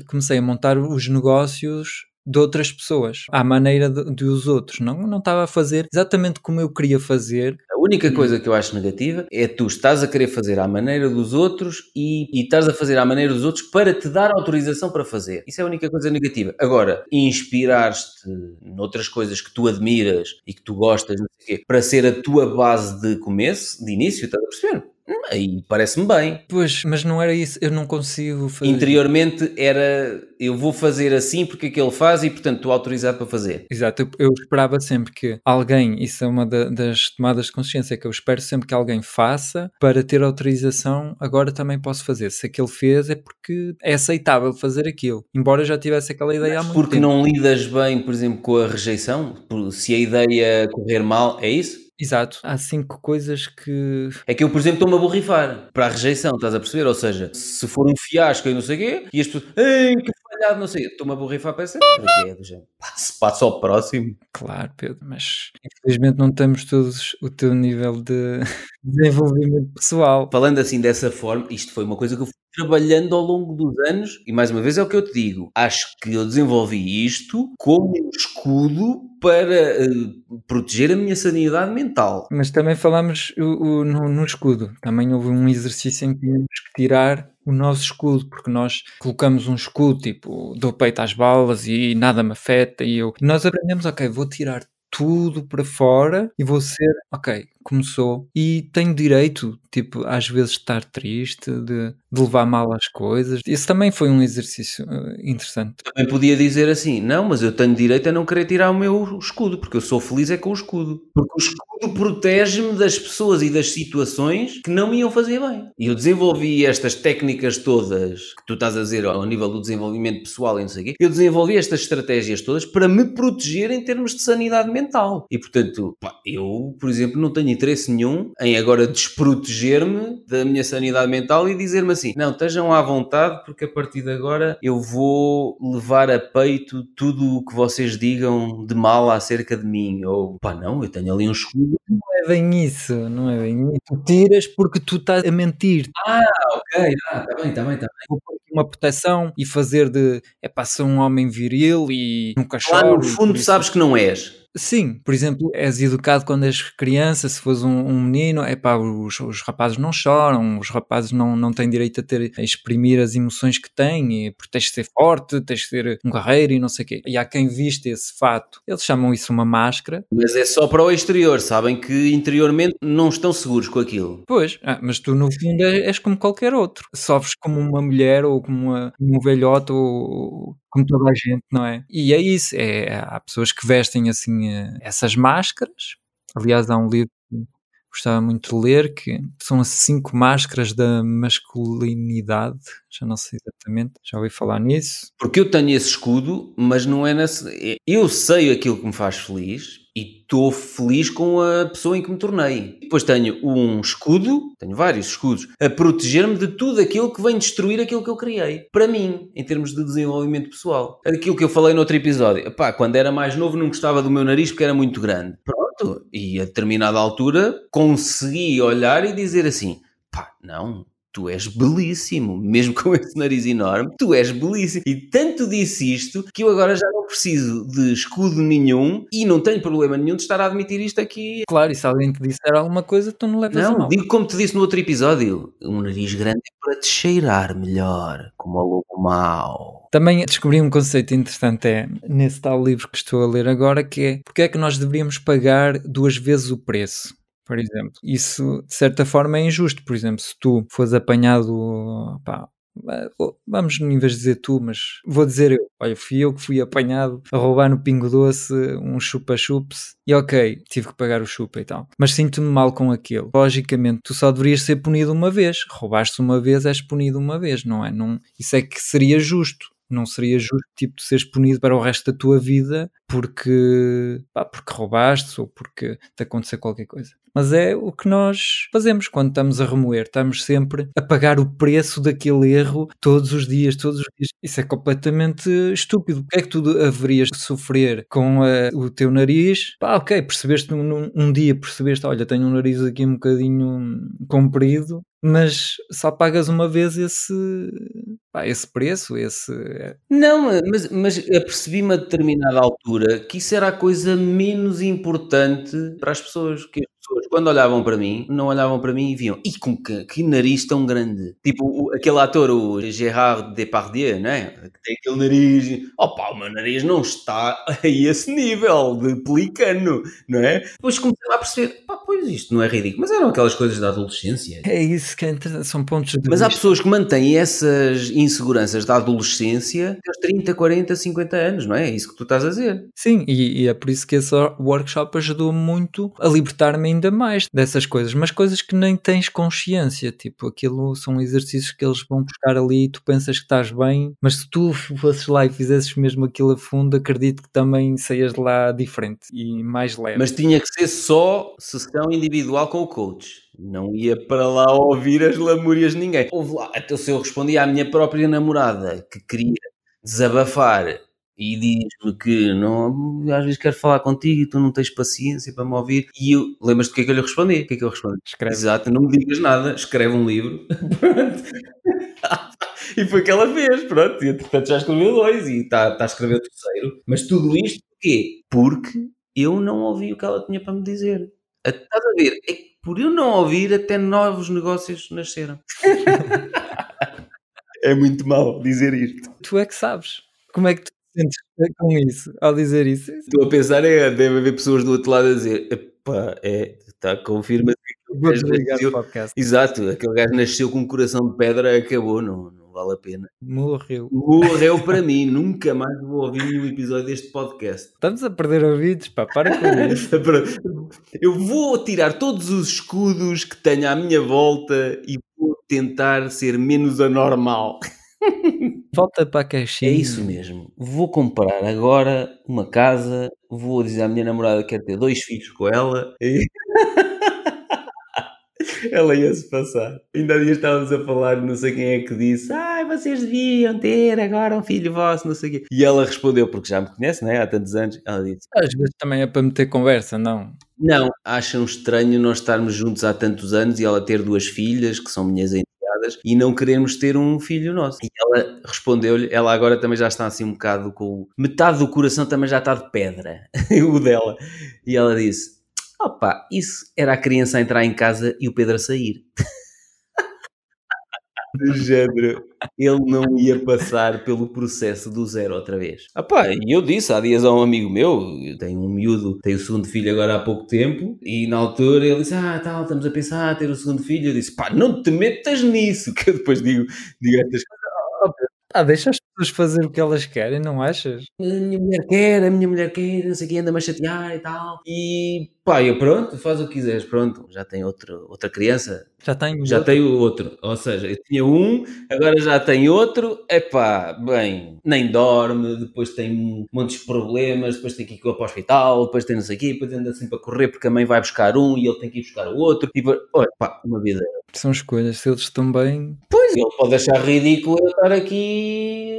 comecei a montar os negócios de outras pessoas, à maneira de, de, os outros. Não, não estava a fazer exatamente como eu queria fazer. A única coisa que eu acho negativa é tu estás a querer fazer à maneira dos outros e, e estás a fazer à maneira dos outros para te dar autorização para fazer. Isso é a única coisa negativa. Agora, inspirar-te noutras coisas que tu admiras e que tu gostas, não sei o quê, para ser a tua base de começo, de início, estás a perceber? Aí parece-me bem. Pois, mas não era isso, eu não consigo fazer. Interiormente era eu vou fazer assim porque é que ele faz e portanto estou autorizado para fazer. Exato, eu, eu esperava sempre que alguém, isso é uma da, das tomadas de consciência que eu espero sempre que alguém faça para ter autorização, agora também posso fazer. Se aquele fez é porque é aceitável fazer aquilo, embora eu já tivesse aquela ideia mas há muito porque tempo. Porque não lidas bem, por exemplo, com a rejeição? Se a ideia correr mal, é isso? Exato. Há cinco coisas que. É que eu, por exemplo, estou-me a borrifar para a rejeição, estás a perceber? Ou seja, se for um fiasco e não sei o quê, e as pessoas, ei, que falhado, não sei, estou-me a borrifar para essa que é do género. Passo, passo ao próximo. Claro, Pedro, mas infelizmente não temos todos o teu nível de [laughs] desenvolvimento pessoal. Falando assim dessa forma, isto foi uma coisa que eu trabalhando ao longo dos anos, e mais uma vez é o que eu te digo, acho que eu desenvolvi isto como um escudo para uh, proteger a minha sanidade mental. Mas também falamos o, o, no, no, escudo. Também houve um exercício em que tínhamos que tirar o nosso escudo, porque nós colocamos um escudo, tipo, dou peito às balas e nada me afeta, e eu... Nós aprendemos, ok, vou tirar tudo para fora e vou ser, ok, começou e tenho direito, tipo, às vezes estar triste, de, de levar mal as coisas. Isso também foi um exercício uh, interessante. Também podia dizer assim, não, mas eu tenho direito a não querer tirar o meu escudo, porque eu sou feliz é com o escudo. Porque o escudo protege-me das pessoas e das situações que não me iam fazer bem. E eu desenvolvi estas técnicas todas que tu estás a dizer ao nível do desenvolvimento pessoal e não sei o quê. Eu desenvolvi estas estratégias todas para me proteger em termos de sanidade mental. E portanto, pá, eu, por exemplo, não tenho interesse nenhum em agora desproteger-me da minha sanidade mental e dizer-me assim: não, estejam à vontade, porque a partir de agora eu vou levar a peito tudo o que vocês digam de mal acerca de mim. Ou pá, não, eu tenho ali um escudo. É bem isso, não é bem isso. Tu tiras porque tu estás a mentir. Ah, ok, ah, está bem, está bem, está bem. Uma proteção e fazer de é para ser um homem viril e nunca choro. Lá no fundo sabes que não és. Sim, por exemplo, és educado quando és criança, se fores um, um menino, é pá, os, os, rapazes não choram, os rapazes não, não têm direito a ter a exprimir as emoções que têm, e, porque tens de ser forte, tens de ser um guerreiro e não sei o quê. E há quem viste esse fato, eles chamam isso uma máscara. Mas é só para o exterior, sabem que interiormente não estão seguros com aquilo. Pois, ah, mas tu no fundo és como qualquer outro, sofres como uma mulher ou como uma, um velhote ou como toda a gente, não é? E é isso, é, há pessoas que vestem assim eh, essas máscaras. Aliás, há um livro que gostava muito de ler que são as cinco máscaras da masculinidade. Já não sei exatamente, já ouvi falar nisso. Porque eu tenho esse escudo, mas não é nesse. Eu sei aquilo que me faz feliz, e estou feliz com a pessoa em que me tornei. Depois tenho um escudo, tenho vários escudos, a proteger-me de tudo aquilo que vem destruir aquilo que eu criei. Para mim, em termos de desenvolvimento pessoal. Aquilo que eu falei no outro episódio. Epá, quando era mais novo não gostava do meu nariz porque era muito grande. Pronto. E a determinada altura consegui olhar e dizer assim, pá, não, tu és belíssimo, mesmo [laughs] com esse nariz enorme, tu és belíssimo. E tanto disse isto que eu agora já não preciso de escudo nenhum e não tenho problema nenhum de estar a admitir isto aqui. Claro, e se alguém te disser alguma coisa, tu não levas não, a mal. digo como te disse no outro episódio, um nariz grande é para te cheirar melhor, como o lobo mau. Também descobri um conceito interessante é, nesse tal livro que estou a ler agora, que é porque é que nós deveríamos pagar duas vezes o preço? Por exemplo. Isso, de certa forma, é injusto. Por exemplo, se tu fores apanhado, pá, vamos em vez de dizer tu, mas vou dizer eu. Olha, fui eu que fui apanhado a roubar no Pingo Doce um chupa-chups e ok, tive que pagar o chupa e tal. Mas sinto-me mal com aquilo. Logicamente, tu só deverias ser punido uma vez. Roubaste uma vez, és punido uma vez, não é? Não, isso é que seria justo não seria justo tipo de seres punido para o resto da tua vida porque, pá, porque roubaste ou porque te aconteceu qualquer coisa. Mas é o que nós fazemos quando estamos a remoer. Estamos sempre a pagar o preço daquele erro todos os dias, todos os dias. Isso é completamente estúpido. O que é que tu haverias de sofrer com a, eh, o teu nariz? Pá, ok, percebeste um, um dia, percebeste, olha, tenho um nariz aqui um bocadinho comprido, mas só pagas uma vez esse, pá, esse preço, esse... É. Não, mas, mas apercebi-me a determinada altura que isso era a coisa menos importante para as pessoas, que pessoas, quando olhavam para mim, não olhavam para mim e viam, e com que, que nariz tão grande. Tipo, o, aquele ator, o Gérard Depardieu, né? Que tem aquele nariz. Opa, o meu nariz não está a esse nível de pelicano, não é? Depois comecei a perceber, pá, pois isto não é ridículo. Mas eram aquelas coisas da adolescência. É isso que é são pontos de Mas vista. há pessoas que mantêm essas inseguranças da adolescência aos 30, 40, 50 anos, não é? É isso que tu estás a dizer. Sim, e, e é por isso que esse workshop ajudou muito a libertar-me ainda mais dessas coisas, mas coisas que nem tens consciência, tipo, aquilo são exercícios que eles vão buscar ali e tu pensas que estás bem, mas se tu fosses lá e fizesses mesmo aquilo a fundo, acredito que também saias de lá diferente e mais leve. Mas tinha que ser só sessão individual com o coach. Não ia para lá ouvir as lamúrias de ninguém. Houve lá, até se eu respondia à minha própria namorada que queria desabafar e diz-me que não, às vezes quero falar contigo e tu não tens paciência para me ouvir. E eu, lembras-te do que é que eu lhe respondi? O que é que eu respondi? Escreve. Exato, não me digas nada, escreve um livro. [laughs] e foi o que ela fez, pronto. E entretanto já escreveu dois e está tá a escrever o terceiro. Mas tudo isto porquê? Porque eu não ouvi o que ela tinha para me dizer. Estás a ver? É que por eu não ouvir, até novos negócios nasceram. [laughs] é muito mal dizer isto. Tu é que sabes. Como é que tu sentes com isso, ao dizer isso? Estou a pensar, é, deve haver pessoas do outro lado a dizer, epá, é, está, confirma-se que Vou aquele gajo desligar o nasceu... podcast. Exato, aquele gajo nasceu com um coração de pedra, acabou, não, não vale a pena. Morreu. Morreu para mim, nunca mais vou ouvir nenhum episódio deste podcast. Estamos a perder ouvidos, pá, para com isso. [laughs] Eu vou tirar todos os escudos que tenho à minha volta e vou tentar ser menos anormal. [laughs] Volta para a É caixinha. isso mesmo. Vou comprar agora uma casa, vou dizer à minha namorada que quero ter dois filhos com ela. E... [laughs] ela ia-se passar. Ainda há dias estávamos a falar, não sei quem é que disse, ai, vocês deviam ter agora um filho vosso, não sei o quê. E ela respondeu, porque já me conhece, né? há tantos anos, ela disse, Às vezes também é para meter conversa, não? não, acham estranho nós estarmos juntos há tantos anos e ela ter duas filhas, que são minhas enteadas, e não queremos ter um filho nosso. E ela respondeu-lhe, ela agora também já está assim um bocado com. Metade do coração também já está de pedra, [laughs] o dela. E ela disse, opa, isso era a criança a entrar em casa e o Pedro a sair. [laughs] Do género, ele não ia passar pelo processo do zero outra vez. Ah pá, e eu disse há dias a um amigo meu, eu tenho um miúdo, tenho o segundo filho agora há pouco tempo, e na altura ele disse, ah tal, estamos a pensar em ter o segundo filho, eu disse, pá, não te metas nisso, [laughs] que eu depois digo, digo estas coisas, Ah, deixa as pessoas fazer o que elas querem, não achas? a minha mulher quer, a minha mulher quer, não sei o que, anda-me a chatear e tal, e pá, eu pronto, faz o que quiseres, pronto, já tem outro, outra criança, Já tem já tenho outro, ou seja, eu tinha um, agora já tenho outro, epá, bem, nem dorme, depois tem de problemas, depois tem que ir para o hospital, depois tem não sei o quê, depois anda assim para correr porque a mãe vai buscar um e ele tem que ir buscar o outro, e depois, olha, pá, uma vida. São escolhas, se eles estão bem. Pois, ele pode achar ridículo eu estar aqui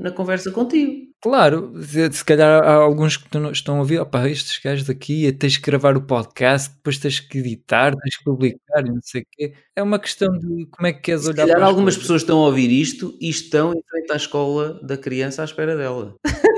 na conversa contigo. Claro, se, calhar há alguns que estão a ouvir, opá, estes gajos daqui, tens que gravar o podcast, depois tens que editar, tens que publicar não sei o quê. É uma questão de como é que queres Se olhar calhar para as algumas coisas. pessoas estão a ouvir isto e estão em frente à escola da criança à espera dela. [laughs]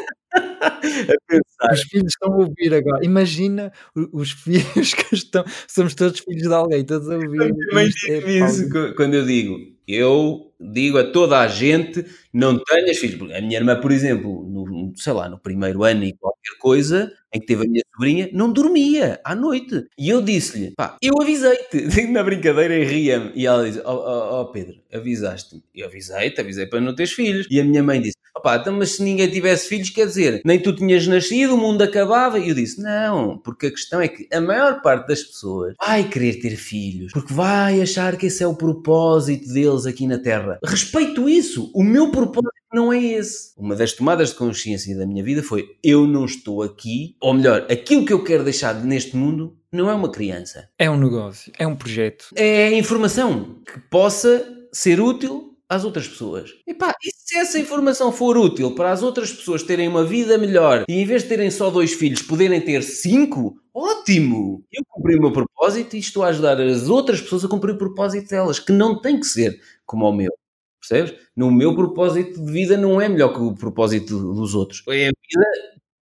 Os filhos estão a ouvir agora. Imagina os filhos [laughs] que estão. Somos todos filhos de alguém, todos a ouvir. Eu também. É, isso quando eu digo. Eu digo a toda a gente: não tenhas filhos. A minha irmã, por exemplo, no, sei lá, no primeiro ano e qualquer coisa, em que teve a minha sobrinha, não dormia à noite. E eu disse-lhe: pá, eu avisei-te. [laughs] Na brincadeira e ria-me. E ela diz: ó oh, Pedro, avisaste-me. Eu avisei-te, avisei para não teres filhos. E a minha mãe disse: opá, então, mas se ninguém tivesse filhos, quer dizer, nem tu tinhas nascido, o mundo acabava. E eu disse: não, porque a questão é que a maior parte das pessoas vai querer ter filhos, porque vai achar que esse é o propósito deles aqui na Terra. Respeito isso. O meu propósito não é esse. Uma das tomadas de consciência da minha vida foi: eu não estou aqui, ou melhor, aquilo que eu quero deixar neste mundo não é uma criança. É um negócio, é um projeto. É informação que possa ser útil às outras pessoas. Epá, e se essa informação for útil para as outras pessoas terem uma vida melhor e em vez de terem só dois filhos poderem ter cinco, ótimo! Eu cumpri o meu propósito e estou a ajudar as outras pessoas a cumprir o propósito delas, que não tem que ser como o meu. Percebes? No meu propósito de vida não é melhor que o propósito dos outros. É a vida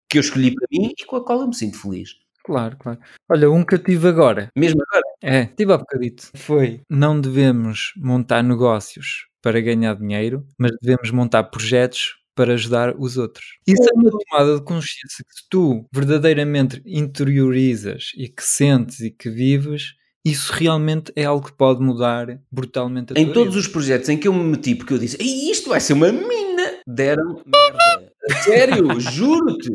que eu escolhi para mim e com a qual eu me sinto feliz. Claro, claro. Olha, um que eu tive agora. Mesmo agora. É, tive há bocadito. Foi: não devemos montar negócios para ganhar dinheiro, mas devemos montar projetos para ajudar os outros. Isso é uma tomada de consciência que se tu verdadeiramente interiorizas e que sentes e que vives, isso realmente é algo que pode mudar brutalmente a Em todos vida. os projetos em que eu me meti, porque eu disse, "Ei, isto vai ser uma mina, deram merda. Sério, [laughs] juro-te.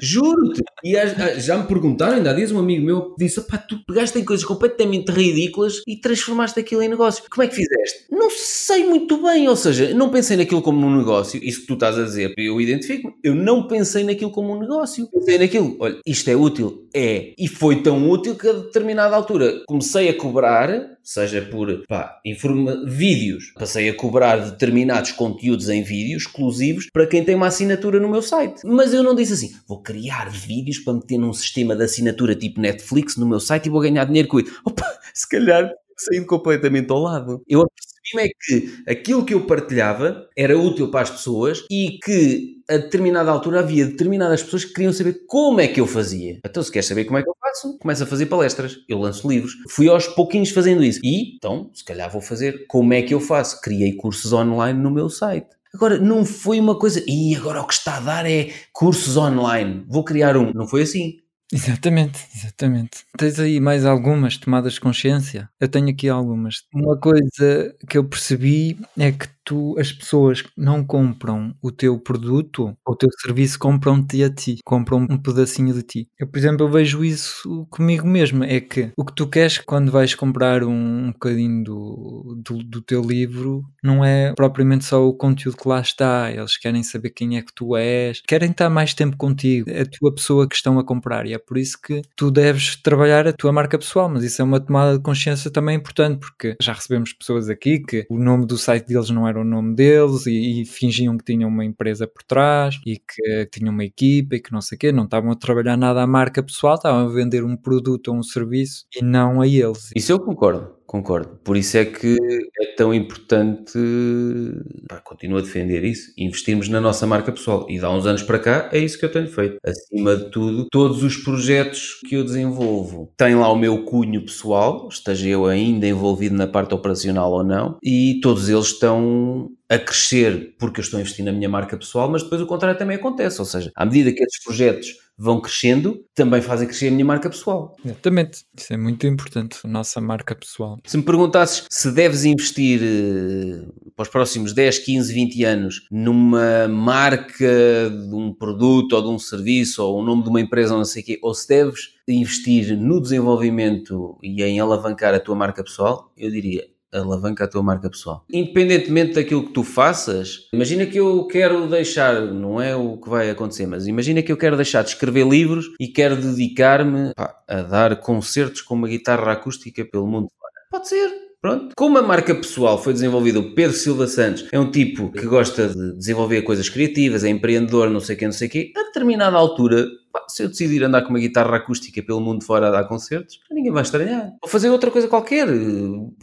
Juro-te. E já me perguntaram, ainda há dias, um amigo meu disse: pá, tu pegaste em coisas completamente ridículas e transformaste aquilo em negócio. Como é que fizeste? Não sei muito bem, ou seja, não pensei naquilo como um negócio. Isso que tu estás a dizer, eu identifico-me. Eu não pensei naquilo como um negócio. Pensei naquilo, olha, isto é útil? É. E foi tão útil que a determinada altura comecei a cobrar, seja por pá, informa- vídeos, passei a cobrar determinados conteúdos em vídeos exclusivos para quem tem uma assinatura no meu site. Mas eu não disse assim, vou criar vídeos para meter num sistema de assinatura tipo Netflix no meu site e vou ganhar dinheiro com isso. Opa, [laughs] se calhar saí completamente ao lado. Eu apercebi apercebi-me é que aquilo que eu partilhava era útil para as pessoas e que a determinada altura havia determinadas pessoas que queriam saber como é que eu fazia. Então, se queres saber como é que eu faço, começa a fazer palestras. Eu lanço livros. Fui aos pouquinhos fazendo isso. E, então, se calhar vou fazer como é que eu faço. Criei cursos online no meu site. Agora, não foi uma coisa, e agora o que está a dar é cursos online, vou criar um. Não foi assim. Exatamente, exatamente. Tens aí mais algumas tomadas de consciência? Eu tenho aqui algumas. Uma coisa que eu percebi é que tu, as pessoas não compram o teu produto ou o teu serviço, compram-te a ti, compram um pedacinho de ti. Eu, por exemplo, eu vejo isso comigo mesmo, é que o que tu queres quando vais comprar um, um bocadinho do, do, do, teu livro não é propriamente só o conteúdo que lá está, eles querem saber quem é que tu és, querem estar mais tempo contigo, é a tua pessoa que estão a comprar e é por isso que tu deves trabalhar a tua marca pessoal, mas isso é uma tomada de consciência também importante, porque já recebemos pessoas aqui que o nome do site deles não era o nome deles e, e, fingiam que tinham uma empresa por trás e que tinham uma equipa e que não sei o quê, não estavam a trabalhar nada à marca pessoal, estavam a vender um produto ou um serviço e não a eles. Isso eu concordo. Concordo. Por isso é que é tão importante, continuo a defender isso, investirmos na nossa marca pessoal. E há uns anos para cá é isso que eu tenho feito. Acima de tudo, todos os projetos que eu desenvolvo têm lá o meu cunho pessoal, esteja eu ainda envolvido na parte operacional ou não, e todos eles estão a crescer porque eu estou a investir na minha marca pessoal, mas depois o contrário também acontece. Ou seja, à medida que esses projetos vão crescendo, também fazem crescer a minha marca pessoal. Exatamente. Isso é muito importante, a nossa marca pessoal. Se me perguntasses se deves investir uh, para os próximos 10, 15, 20 anos numa marca de um produto ou de um serviço ou o nome de uma empresa ou não sei o quê, ou se deves investir no desenvolvimento e em alavancar a tua marca pessoal, eu diria alavanca a tua marca pessoal. Independentemente daquilo que tu faças, imagina que eu quero deixar, não é o que vai acontecer, mas imagina que eu quero deixar de escrever livros e quero dedicar-me a dar concertos com uma guitarra acústica pelo mundo. Pode ser. Pronto. Como a marca pessoal foi desenvolvida, o Pedro Silva Santos é um tipo que gosta de desenvolver coisas criativas, é empreendedor, não sei o que, não sei o quê. A determinada altura, se eu decidir andar com uma guitarra acústica pelo mundo fora a dar concertos, ninguém vai estranhar. Vou fazer outra coisa qualquer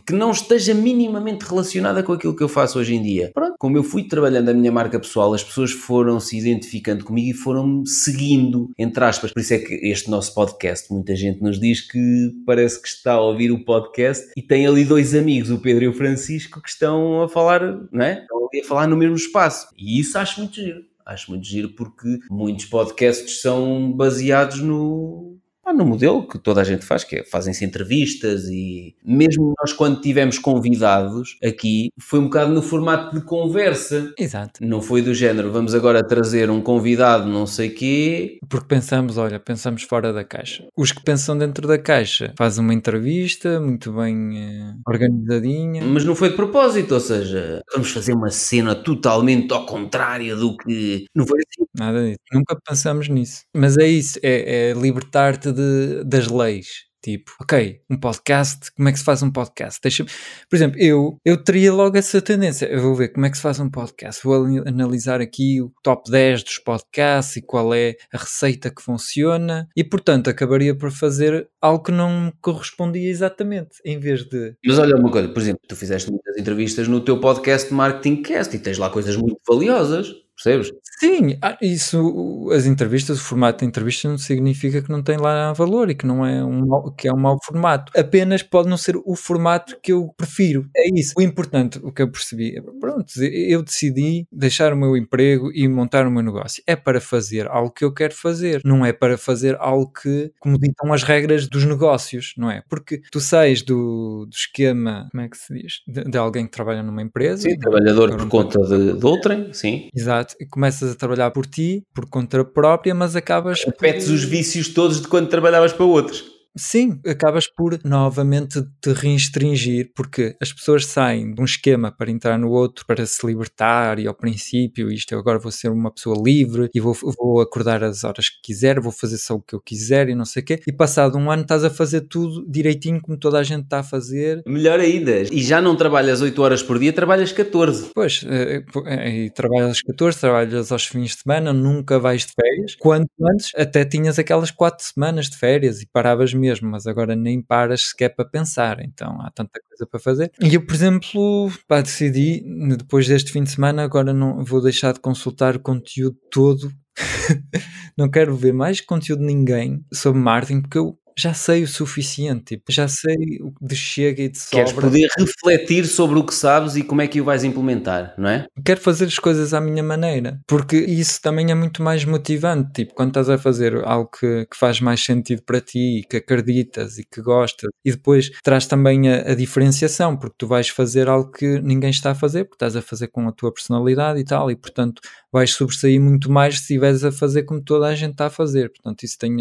que não esteja minimamente relacionada com aquilo que eu faço hoje em dia. Pronto, como eu fui trabalhando a minha marca pessoal, as pessoas foram se identificando comigo e foram seguindo, entre aspas. Por isso é que este nosso podcast, muita gente nos diz que parece que está a ouvir o podcast e tem ali dois amigos, o Pedro e o Francisco, que estão a falar, não é? Estão ali a falar no mesmo espaço. E isso acho muito giro acho muito giro porque muitos podcasts são baseados no, ah, no modelo que toda a gente faz, que é fazem-se entrevistas e mesmo nós quando tivemos convidados aqui, foi um bocado no formato de conversa. Exato. Não foi do género, vamos agora trazer um convidado não sei quê. Porque pensamos, olha, pensamos fora da caixa. Os que pensam dentro da caixa fazem uma entrevista muito bem eh, organizadinha. Mas não foi de propósito, ou seja, vamos fazer uma cena totalmente ao contrário do que... Não foi assim. Nada disso. Nunca pensamos nisso. Mas é isso, é, é libertar-te de, das leis. Tipo, ok, um podcast, como é que se faz um podcast? Deixa Por exemplo, eu, eu teria logo essa tendência. Eu vou ver como é que se faz um podcast. Vou analisar aqui o top 10 dos podcasts e qual é a receita que funciona. E, portanto, acabaria por fazer algo que não correspondia exatamente, em vez de... Mas olha uma coisa, por exemplo, tu fizeste muitas entrevistas no teu podcast Marketing Cast e tens lá coisas muito valiosas. Percebes? Sim, ah, isso, as entrevistas, o formato de entrevista não significa que não tem lá valor e que não é um, que é um mau formato. Apenas pode não ser o formato que eu prefiro. É isso. O importante, o que eu percebi, é, pronto, eu decidi deixar o meu emprego e montar o meu negócio. É para fazer algo que eu quero fazer, não é para fazer algo que, como ditam as regras dos negócios, não é? Porque tu sais do, do esquema, como é que se diz? De, de alguém que trabalha numa empresa. Sim, trabalhador por conta de, de outrem, sim. Exato começas a trabalhar por ti, por conta própria, mas acabas. Repetes por... os vícios todos de quando trabalhavas para outros. Sim, acabas por novamente te restringir, porque as pessoas saem de um esquema para entrar no outro, para se libertar, e ao princípio, isto eu agora vou ser uma pessoa livre e vou, vou acordar as horas que quiser, vou fazer só o que eu quiser e não sei o quê, e passado um ano estás a fazer tudo direitinho como toda a gente está a fazer. Melhor ainda, e já não trabalhas 8 horas por dia, trabalhas 14. Pois, eh, eh, e trabalhas 14, trabalhas aos fins de semana, nunca vais de férias, quando antes até tinhas aquelas 4 semanas de férias e paravas mesmo mesmo, mas agora nem paras sequer para pensar, então há tanta coisa para fazer. E eu, por exemplo, pá, decidi, depois deste fim de semana, agora não vou deixar de consultar o conteúdo todo. [laughs] não quero ver mais conteúdo de ninguém sobre marketing, porque eu já sei o suficiente, tipo, já sei o de chega e de sobra. Queres poder refletir sobre o que sabes e como é que o vais implementar, não é? Quero fazer as coisas à minha maneira, porque isso também é muito mais motivante, tipo, quando estás a fazer algo que, que faz mais sentido para ti, que acreditas e que gostas, e depois traz também a, a diferenciação, porque tu vais fazer algo que ninguém está a fazer, porque estás a fazer com a tua personalidade e tal, e portanto vais sobressair muito mais se estiveres a fazer como toda a gente está a fazer, portanto isso tem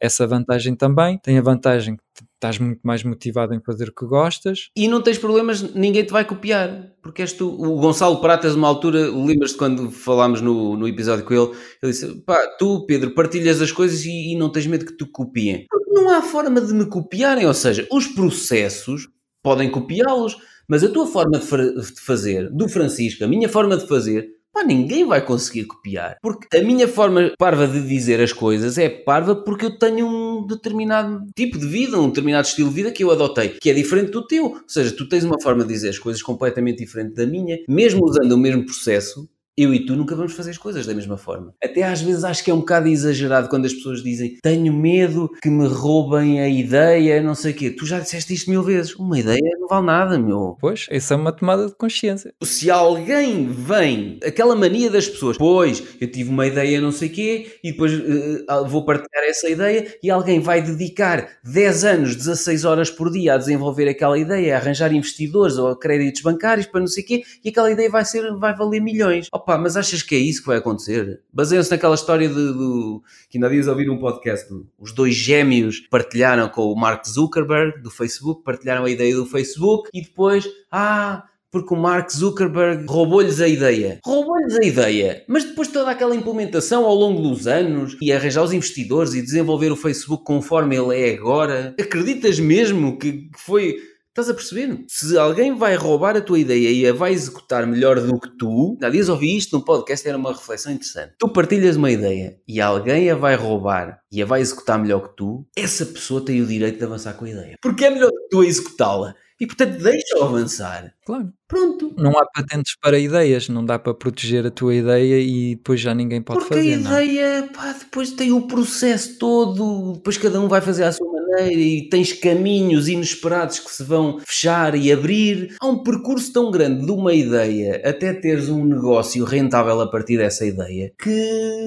essa vantagem também. Tem a vantagem que estás muito mais motivado em fazer o que gostas. E não tens problemas, ninguém te vai copiar, porque és tu. O Gonçalo Pratas, uma altura, lembras-te quando falámos no, no episódio com ele, ele disse: pá, tu, Pedro, partilhas as coisas e, e não tens medo que te copiem. Porque não há forma de me copiarem, ou seja, os processos podem copiá-los, mas a tua forma de, de fazer, do Francisco, a minha forma de fazer, Ninguém vai conseguir copiar. Porque a minha forma parva de dizer as coisas é parva porque eu tenho um determinado tipo de vida, um determinado estilo de vida que eu adotei, que é diferente do teu. Ou seja, tu tens uma forma de dizer as coisas completamente diferente da minha, mesmo usando o mesmo processo, eu e tu nunca vamos fazer as coisas da mesma forma. Até às vezes acho que é um bocado exagerado quando as pessoas dizem tenho medo que me roubem a ideia, não sei o quê. Tu já disseste isto mil vezes. Uma ideia não vale nada, meu. Pois, isso é uma tomada de consciência. Se alguém vem, aquela mania das pessoas, pois, eu tive uma ideia não sei o quê e depois uh, vou partilhar essa ideia e alguém vai dedicar 10 anos, 16 horas por dia a desenvolver aquela ideia, a arranjar investidores ou créditos bancários para não sei o quê e aquela ideia vai, ser, vai valer milhões. Mas achas que é isso que vai acontecer? Baseiam-se naquela história de, de, que ainda dias ouviram um podcast. Os dois gêmeos partilharam com o Mark Zuckerberg do Facebook, partilharam a ideia do Facebook e depois, ah, porque o Mark Zuckerberg roubou-lhes a ideia. Roubou-lhes a ideia, mas depois toda aquela implementação ao longo dos anos e arranjar os investidores e desenvolver o Facebook conforme ele é agora, acreditas mesmo que foi Estás a perceber? Se alguém vai roubar a tua ideia e a vai executar melhor do que tu, há dias ouvi isto num podcast, era uma reflexão interessante. Tu partilhas uma ideia e alguém a vai roubar e a vai executar melhor que tu, essa pessoa tem o direito de avançar com a ideia. Porque é melhor que tu a executá-la. E portanto, deixa-o avançar. Claro. Pronto. Não há patentes para ideias, não dá para proteger a tua ideia e depois já ninguém pode Porque fazer. Porque a ideia, pá, depois tem o processo todo, depois cada um vai fazer à sua maneira e tens caminhos inesperados que se vão fechar e abrir. Há um percurso tão grande de uma ideia até teres um negócio rentável a partir dessa ideia que,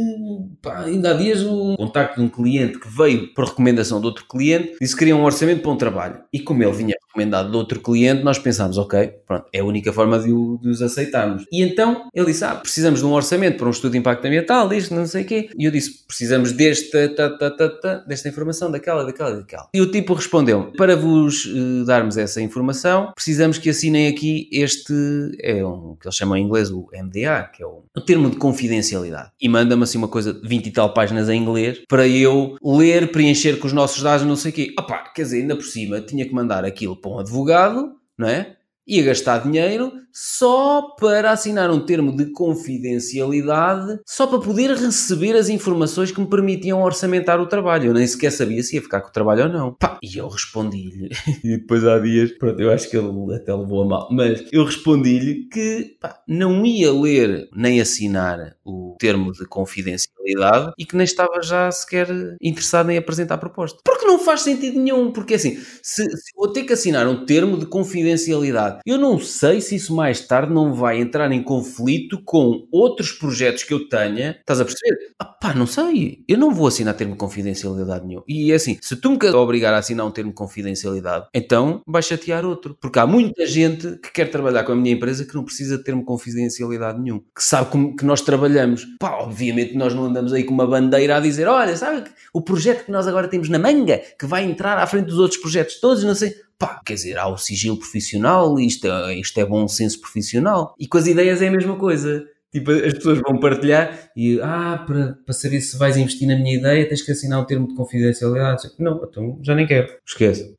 pá, ainda há dias um contacto de um cliente que veio por recomendação de outro cliente disse que queria um orçamento para um trabalho. E como ele vinha recomendado de outro cliente, nós pensámos, ok, pronto, é o única forma de, o, de os aceitarmos. E então ele disse: Ah, precisamos de um orçamento para um estudo de impacto ambiental, disto, não sei o quê. E eu disse: Precisamos desta, ta, ta, ta, ta, desta informação, daquela, daquela, daquela. E o tipo respondeu: Para vos uh, darmos essa informação, precisamos que assinem aqui este, é um que eles chamam em inglês o MDA, que é o, o termo de confidencialidade. E manda-me assim uma coisa de 20 e tal páginas em inglês para eu ler, preencher com os nossos dados, não sei o quê. Opá, quer dizer, ainda por cima tinha que mandar aquilo para um advogado, não é? Ia gastar dinheiro só para assinar um termo de confidencialidade, só para poder receber as informações que me permitiam orçamentar o trabalho. Eu nem sequer sabia se ia ficar com o trabalho ou não. Pá, e eu respondi-lhe, [laughs] e depois há dias, pronto, eu acho que ele até levou a mal, mas eu respondi-lhe que pá, não ia ler nem assinar o termo de confidencialidade e que nem estava já sequer interessado em apresentar a proposta. Porque não faz sentido nenhum, porque assim, se, se vou ter que assinar um termo de confidencialidade, eu não sei se isso mais tarde não vai entrar em conflito com outros projetos que eu tenha. Estás a perceber? Ah, pá, não sei. Eu não vou assinar termo de confidencialidade nenhum. E é assim, se tu me obrigar a assinar um termo de confidencialidade, então vais chatear outro. Porque há muita gente que quer trabalhar com a minha empresa que não precisa de termo de confidencialidade nenhum. Que sabe como que nós trabalhamos. Pá, obviamente nós não andamos aí com uma bandeira a dizer, olha, sabe o projeto que nós agora temos na manga, que vai entrar à frente dos outros projetos todos, não sei pá, quer dizer, há o sigilo profissional, isto é, isto é bom senso profissional. E com as ideias é a mesma coisa. Tipo, as pessoas vão partilhar e, ah, para, para saber se vais investir na minha ideia tens que assinar um termo de confidencialidade. Não, então já nem quero. Esquece.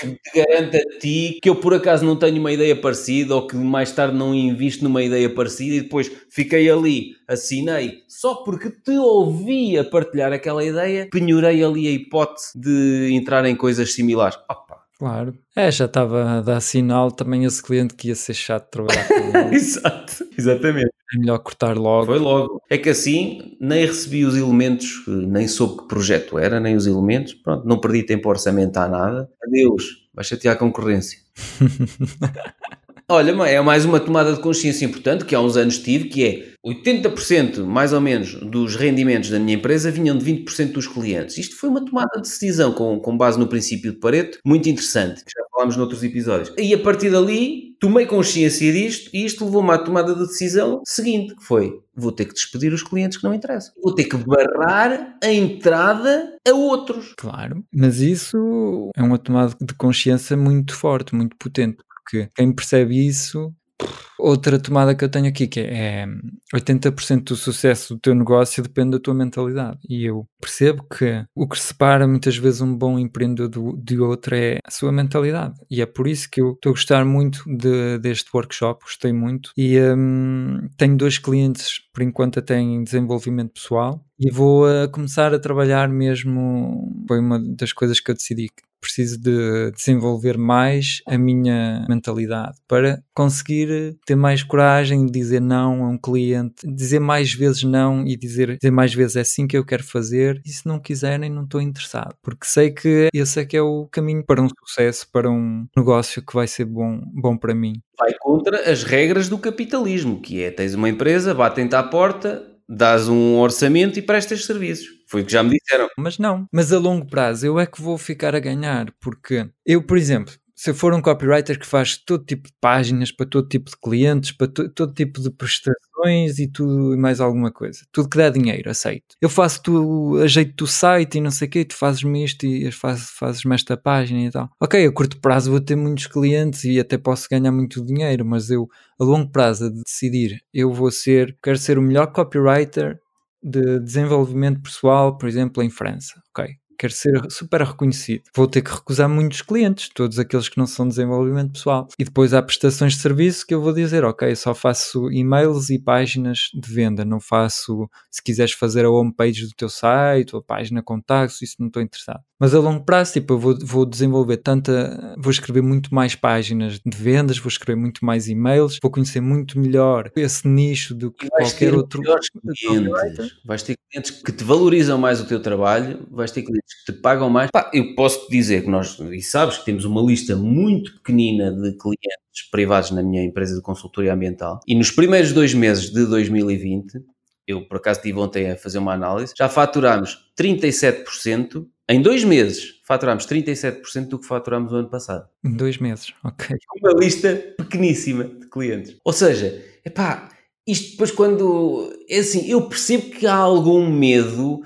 que te garante a ti que eu por acaso não tenho uma ideia parecida ou que mais tarde não invisto numa ideia parecida e depois fiquei ali, assinei, só porque te ouvi a partilhar aquela ideia, penhorei ali a hipótese de entrar em coisas similares. Opa. Claro. É, já estava a dar sinal também a esse cliente que ia ser chato de trabalhar com [laughs] ele. Exato, exatamente. É melhor cortar logo. Foi logo. É que assim nem recebi os elementos, nem soube que projeto era, nem os elementos. Pronto, não perdi tempo a orçamentar nada. Adeus, vai chatear a concorrência. [laughs] Olha, é mais uma tomada de consciência importante que há uns anos tive, que é 80% mais ou menos dos rendimentos da minha empresa vinham de 20% dos clientes. Isto foi uma tomada de decisão com, com base no princípio de Pareto, muito interessante, que já falámos noutros episódios. E a partir dali tomei consciência disto e isto levou-me à tomada de decisão seguinte, que foi, vou ter que despedir os clientes que não interessam. Vou ter que barrar a entrada a outros. Claro, mas isso é uma tomada de consciência muito forte, muito potente porque quem percebe isso. Outra tomada que eu tenho aqui que é 80% do sucesso do teu negócio depende da tua mentalidade. E eu percebo que o que separa muitas vezes um bom empreendedor de outro é a sua mentalidade. E é por isso que eu estou a gostar muito de, deste workshop, gostei muito. E um, tenho dois clientes, por enquanto, até em desenvolvimento pessoal. E vou a começar a trabalhar mesmo. Foi uma das coisas que eu decidi preciso de desenvolver mais a minha mentalidade para conseguir ter mais coragem de dizer não a um cliente, dizer mais vezes não e dizer, dizer mais vezes é assim que eu quero fazer e se não quiserem não estou interessado, porque sei que esse é que é o caminho para um sucesso, para um negócio que vai ser bom, bom para mim. Vai contra as regras do capitalismo, que é tens uma empresa, batem-te à porta, dás um orçamento e prestas serviços. Foi o que já me disseram. Mas não. Mas a longo prazo eu é que vou ficar a ganhar, porque eu, por exemplo, se eu for um copywriter que faz todo tipo de páginas para todo tipo de clientes, para to todo tipo de prestações e tudo e mais alguma coisa, tudo que dá dinheiro, aceito. Eu faço tu a jeito do site e não sei o quê, tu fazes-me isto e fazes, fazes-me esta página e tal. Ok, a curto prazo vou ter muitos clientes e até posso ganhar muito dinheiro, mas eu a longo prazo de decidir, eu vou ser, quero ser o melhor copywriter de desenvolvimento pessoal, por exemplo, em França. Ok, quero ser super reconhecido. Vou ter que recusar muitos clientes, todos aqueles que não são desenvolvimento pessoal. E depois há prestações de serviço que eu vou dizer, ok, só faço e-mails e páginas de venda, não faço, se quiseres fazer a homepage do teu site ou a página contactos, isso não estou interessado. Mas a longo prazo, tipo, eu vou, vou desenvolver tanta, vou escrever muito mais páginas de vendas, vou escrever muito mais e-mails, vou conhecer muito melhor esse nicho do que qualquer outro. Clientes. Vais ter clientes que te valorizam mais o teu trabalho, vais ter clientes te pagam mais. Pá, eu posso te dizer que nós, e sabes que temos uma lista muito pequenina de clientes privados na minha empresa de consultoria ambiental, e nos primeiros dois meses de 2020, eu por acaso estive ontem a fazer uma análise, já faturámos 37%, em dois meses faturámos 37% do que faturámos o ano passado. Em dois meses, ok. Uma lista pequeníssima de clientes. Ou seja, epá, isto depois quando. É assim, eu percebo que há algum medo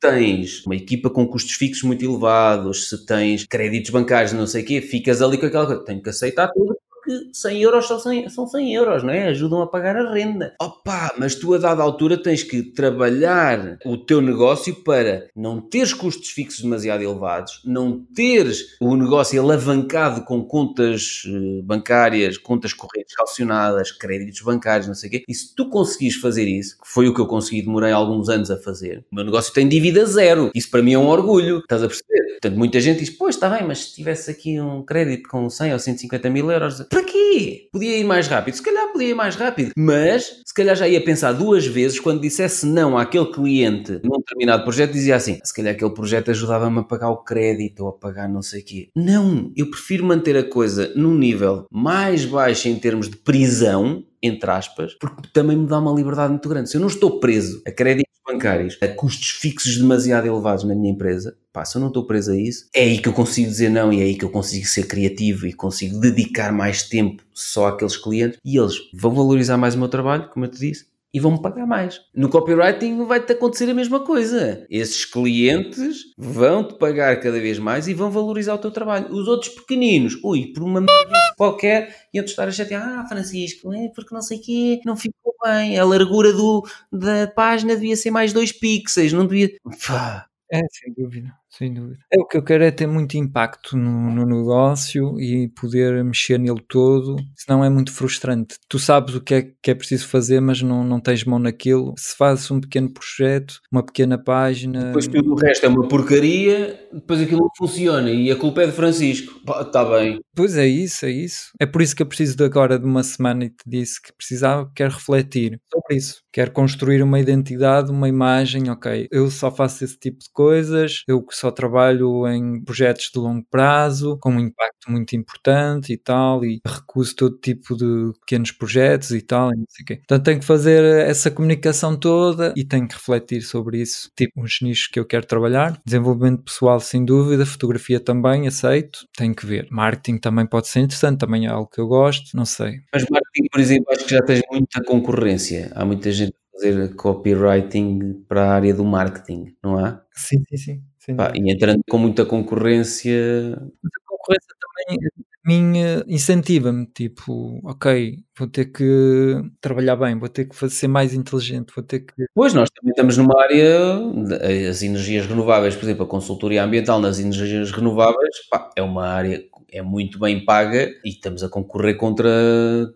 tens uma equipa com custos fixos muito elevados, se tens créditos bancários, não sei o quê, ficas ali com aquela coisa, tenho que aceitar tudo porque 100 euros são 100, são 100 euros, não é? Ajudam a pagar a renda. Opa, mas tu a dada altura tens que trabalhar o teu negócio para não teres custos fixos demasiado elevados, não teres o negócio alavancado com contas eh, bancárias, contas correntes calcionadas, créditos bancários, não sei o quê. E se tu conseguires fazer isso, que foi o que eu consegui, demorei alguns anos a fazer, o meu negócio tem dívida zero. Isso para mim é um orgulho. Estás a perceber? Portanto, muita gente diz, pois, está bem, mas se tivesse aqui um crédito com 100 ou 150 mil euros, para quê? Podia ir mais rápido? Se calhar podia ir mais rápido. Mas, se calhar já ia pensar duas vezes quando dissesse não àquele cliente num determinado projeto, dizia assim, se calhar aquele projeto ajudava-me a pagar o crédito ou a pagar não sei o quê. Não, eu prefiro manter a coisa num nível mais baixo em termos de prisão, entre aspas, porque também me dá uma liberdade muito grande. Se eu não estou preso a créditos bancários, a custos fixos demasiado elevados na minha empresa, pá, se eu não estou preso a isso, é aí que eu consigo dizer não e é aí que eu consigo ser criativo e consigo dedicar mais tempo só àqueles clientes e eles vão valorizar mais o meu trabalho, como eu te disse, e vão-me pagar mais. No copywriting vai-te acontecer a mesma coisa. Esses clientes vão-te pagar cada vez mais e vão valorizar o teu trabalho. Os outros pequeninos, ui, por uma qualquer, iam-te estar a chatear, ah, Francisco, é porque não sei o quê, não ficou bem, a largura do, da página devia ser mais 2 pixels, não devia... É, sem dúvida. Sem dúvida. É, o que eu quero é ter muito impacto no, no, negócio e poder mexer nele todo, senão é muito frustrante. Tu sabes o que é que é preciso fazer, mas não, não tens mão naquilo. Se fazes um pequeno projeto, uma pequena página. Depois tudo o resto é uma porcaria, depois aquilo não funciona e a culpa é de Francisco. Está bem. Pois é isso, é isso. É por isso que eu preciso de agora de uma semana e te disse que precisava, quero refletir sobre isso. Quero construir uma identidade, uma imagem, ok, eu só faço esse tipo de coisas, eu só trabalho em projetos de longo prazo, com um impacto muito importante e tal, e recuso todo tipo de pequenos projetos e tal, e não sei o quê. Portanto, tenho que fazer essa comunicação toda e tenho que refletir sobre isso, tipo uns nichos que eu quero trabalhar. Desenvolvimento pessoal, sem dúvida, fotografia também, aceito, tenho que ver. Marketing também pode ser interessante, também é algo que eu gosto, não sei. Mas marketing, por exemplo, acho que já tens muita concorrência. Há muita gente a fazer copywriting para a área do marketing, não há? Sim, sim, sim. Pá, e entrando com muita concorrência. Mas a concorrência também a mim incentiva-me, tipo, ok, vou ter que trabalhar bem, vou ter que ser mais inteligente, vou ter que. Pois, nós também estamos numa área, as energias renováveis, por exemplo, a consultoria ambiental nas energias renováveis, pá, é uma área é muito bem paga e estamos a concorrer contra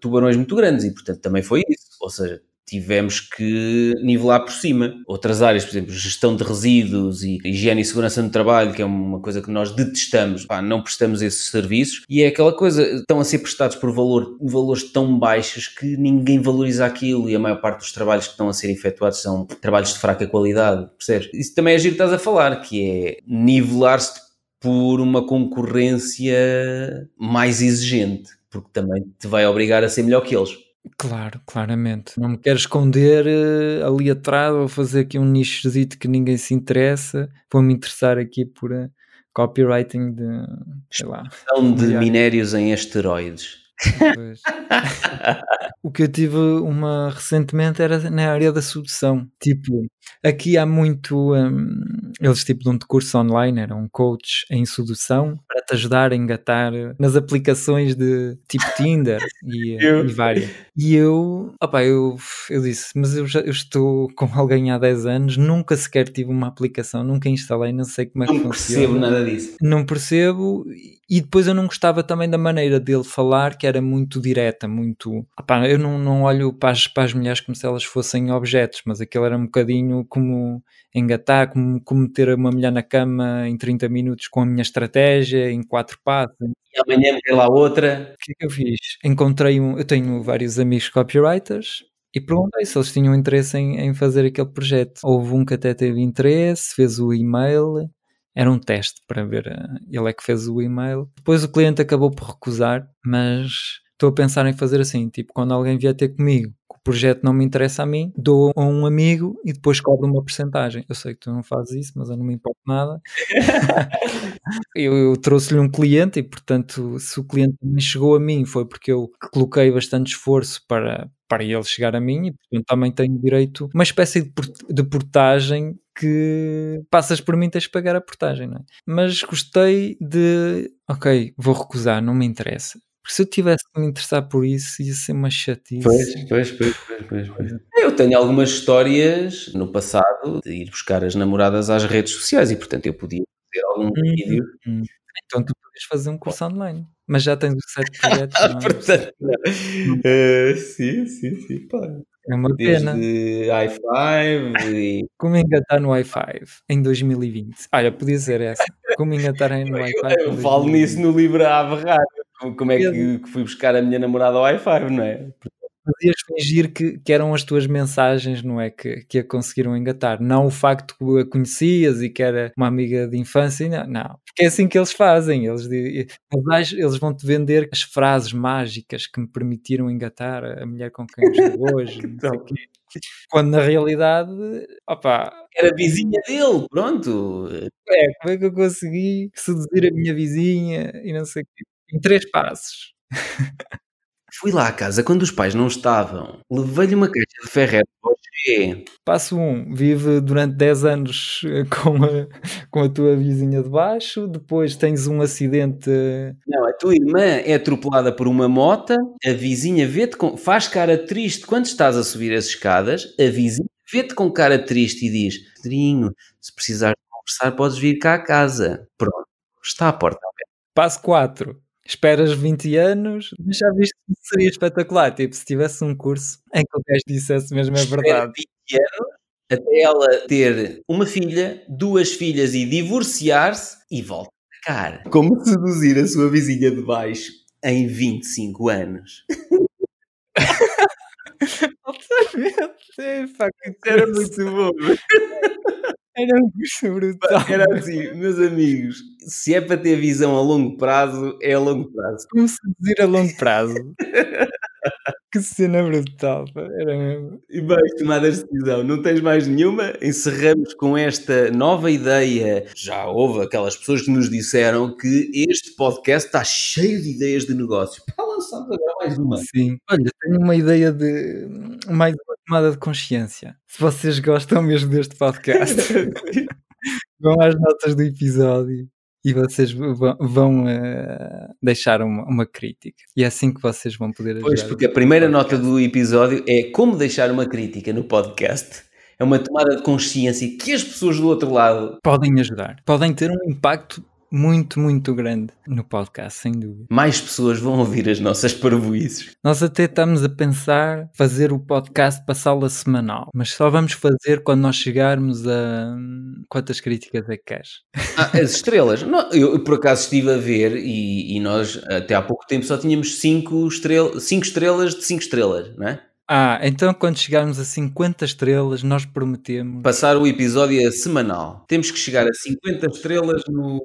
tubarões muito grandes e portanto também foi isso, ou seja, tivemos que nivelar por cima. Outras áreas, por exemplo, gestão de resíduos e higiene e segurança no trabalho, que é uma coisa que nós detestamos, pá, não prestamos esses serviços e é aquela coisa, estão a ser prestados por valor, valores tão baixos que ninguém valoriza aquilo e a maior parte dos trabalhos que estão a ser efetuados são trabalhos de fraca qualidade, percebes? Isso também é giro que estás a falar, que é nivelar-se por uma concorrência mais exigente, porque também te vai obrigar a ser melhor que eles. Claro, claramente. Não me quero esconder uh, ali atrás, vou fazer aqui um nichozito que ninguém se interessa, vou-me interessar aqui por uh, copywriting de, sei lá. de minérios em asteroides. [laughs] o que eu tive uma recentemente era na área da sedução. Tipo, aqui há muito. Um, eles tipo de curso online, era um coach em sedução para te ajudar a engatar nas aplicações de tipo Tinder [laughs] e, e várias. E eu, opa, eu, eu disse, mas eu já eu estou com alguém há 10 anos, nunca sequer tive uma aplicação, nunca instalei, não sei como é que não funciona. Não percebo nada disso. Não percebo e depois eu não gostava também da maneira dele falar, que era muito direta, muito. Opa, eu não, não olho para as, para as mulheres como se elas fossem objetos, mas aquilo era um bocadinho como engatar, como, como meter uma mulher na cama em 30 minutos com a minha estratégia, em quatro passos. E amanhã meter lá outra. O que é que eu fiz? Encontrei um. Eu tenho vários amigos copywriters e perguntei se eles tinham interesse em, em fazer aquele projeto. Houve um que até teve interesse, fez o e-mail era um teste para ver, eh, ele é que fez o e-mail. Depois o cliente acabou por recusar, mas estou a pensar em fazer assim, tipo, quando alguém vier ter comigo, que o projeto não me interessa a mim, dou a um amigo e depois cobro uma porcentagem. Eu sei que tu não fazes isso, mas eu não me importo nada. [laughs] eu, eu trouxe-lhe um cliente e, portanto, se o cliente me chegou a mim foi porque eu coloquei bastante esforço para, para ele chegar a mim e, portanto, também tenho direito uma espécie de, de portagem que passas por mim tens de pagar a portagem, não é? Mas gostei de, ok, vou recusar, não me interessa. Porque se eu tivesse que me interessar por isso, ia ser uma chatice. Pois, pois, pois, pois, pois, Eu tenho algumas histórias no passado de ir buscar as namoradas às redes sociais e, portanto, eu podia fazer algum uhum. vídeo. Então tu podes fazer um curso online. Mas já tens o sete projetos. [laughs] Não é? portanto, não. Uh, sim, sim, sim. Pá. É uma pena. Desde i5 e... Como engatar no i5 em 2020? Olha, podia ser essa. Como engatar no i5 Eu falo nisso no livro a aberrar. Como é que, que fui buscar a minha namorada ao i5, não é? Podias fingir que, que eram as tuas mensagens, não é? Que, que a conseguiram engatar. Não o facto que a conhecias e que era uma amiga de infância, não. não. Porque é assim que eles fazem. Eles, eles vão-te vender as frases mágicas que me permitiram engatar a mulher com quem eu estou hoje. então. Quando na realidade, opa, era vizinha dele, pronto. É, como é que eu consegui seduzir a minha vizinha e não sei o quê? Em três passos. [laughs] Fui lá à casa quando os pais não estavam. Levei-lhe uma caixa de Ferrero Rocher. Passo 1. Um, vive durante 10 anos eh, [laughs] com a, com a tua vizinha de baixo. Depois tens um acidente. Não, a tua irmã é atropelada por uma mota. A vizinha vê-te com... faz cara triste quando estás a subir as escadas. A vizinha vê-te com cara triste e diz: Pedrinho, se precisares de conversar, podes vir cá a casa. Pronto, está a porta aberta. Passo 4. Esperas 20 anos, mas já viste que seria espetacular. Tipo, se tivesse um curso em que o gajo dissesse mesmo a verdade. 20 anos até ela ter uma filha, duas filhas e divorciar-se e volta a cara. Como seduzir a sua vizinha de baixo em 25 anos. [laughs] Altamente. Epá, que Era muito bom. [laughs] Era um curso brutal. Era assim, meus amigos, se é para ter visão a longo prazo, é a longo prazo. Como seduzir a longo prazo. [laughs] que cena brutal. Era mesmo. E vais tomar a decisão, não tens mais nenhuma? Encerramos com esta nova ideia. Já houve aquelas pessoas que nos disseram que este podcast está cheio de ideias de negócio. Pá, lançamos agora mais uma. Sim. Olha, tenho uma ideia de mais uma tomada de consciência. Se vocês gostam mesmo deste podcast, [laughs] vão às notas do episódio e vocês vão, vão, eh, deixar uma, uma crítica. E é assim que vocês vão poder ajudar. Pois, porque a primeira nota do episódio é como deixar uma crítica no podcast. É uma tomada de consciência que as pessoas do outro lado, Podem ajudar. Podem ter um impacto muito, muito grande no podcast, sem dúvida. mais pessoas vão ouvir as nossas parvoices. Nós até estamos a pensar fazer o podcast passá-lo a semanal, mas só vamos fazer quando nós chegarmos a. hum, Quantas críticas é que queres? Ah, as estrelas. Não, eu, por acaso estive a ver e, e nós até há pouco tempo só tínhamos 5 estrel, cinco estrelas de 5 estrelas, não é? Ah, então quando chegarmos a 50 estrelas, nós prometemos. Passar o episódio é semanal. Temos que chegar a 50 estrelas no.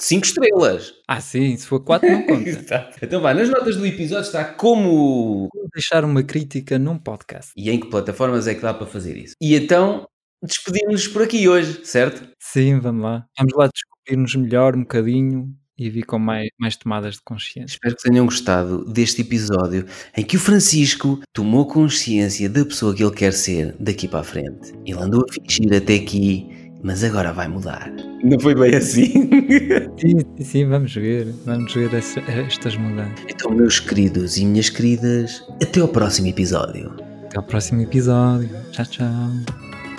5 estrelas! Ah, sim, se for 4 não conta. [laughs] Então vai, nas notas do episódio está como. Vou deixar uma crítica num podcast. E em que plataformas é que dá para fazer isso? E então despedimos-nos por aqui hoje, certo? Sim, vamos lá. Vamos lá descobrir-nos melhor um bocadinho e vir com mais, mais tomadas de consciência. Espero que tenham gostado deste episódio em que o Francisco tomou consciência da pessoa que ele quer ser daqui para a frente. Ele andou a fingir até aqui, mas agora vai mudar. Não foi bem assim? [laughs] Sim, sim, sim, vamos ver. Vamos ver essa- estas mudanças. então, meus queridos e minhas queridas, até ao próximo episódio. Até ao próximo episódio. Tchau, tchau.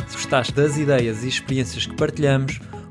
Se gostaste das ideias e experiências que partilhamos,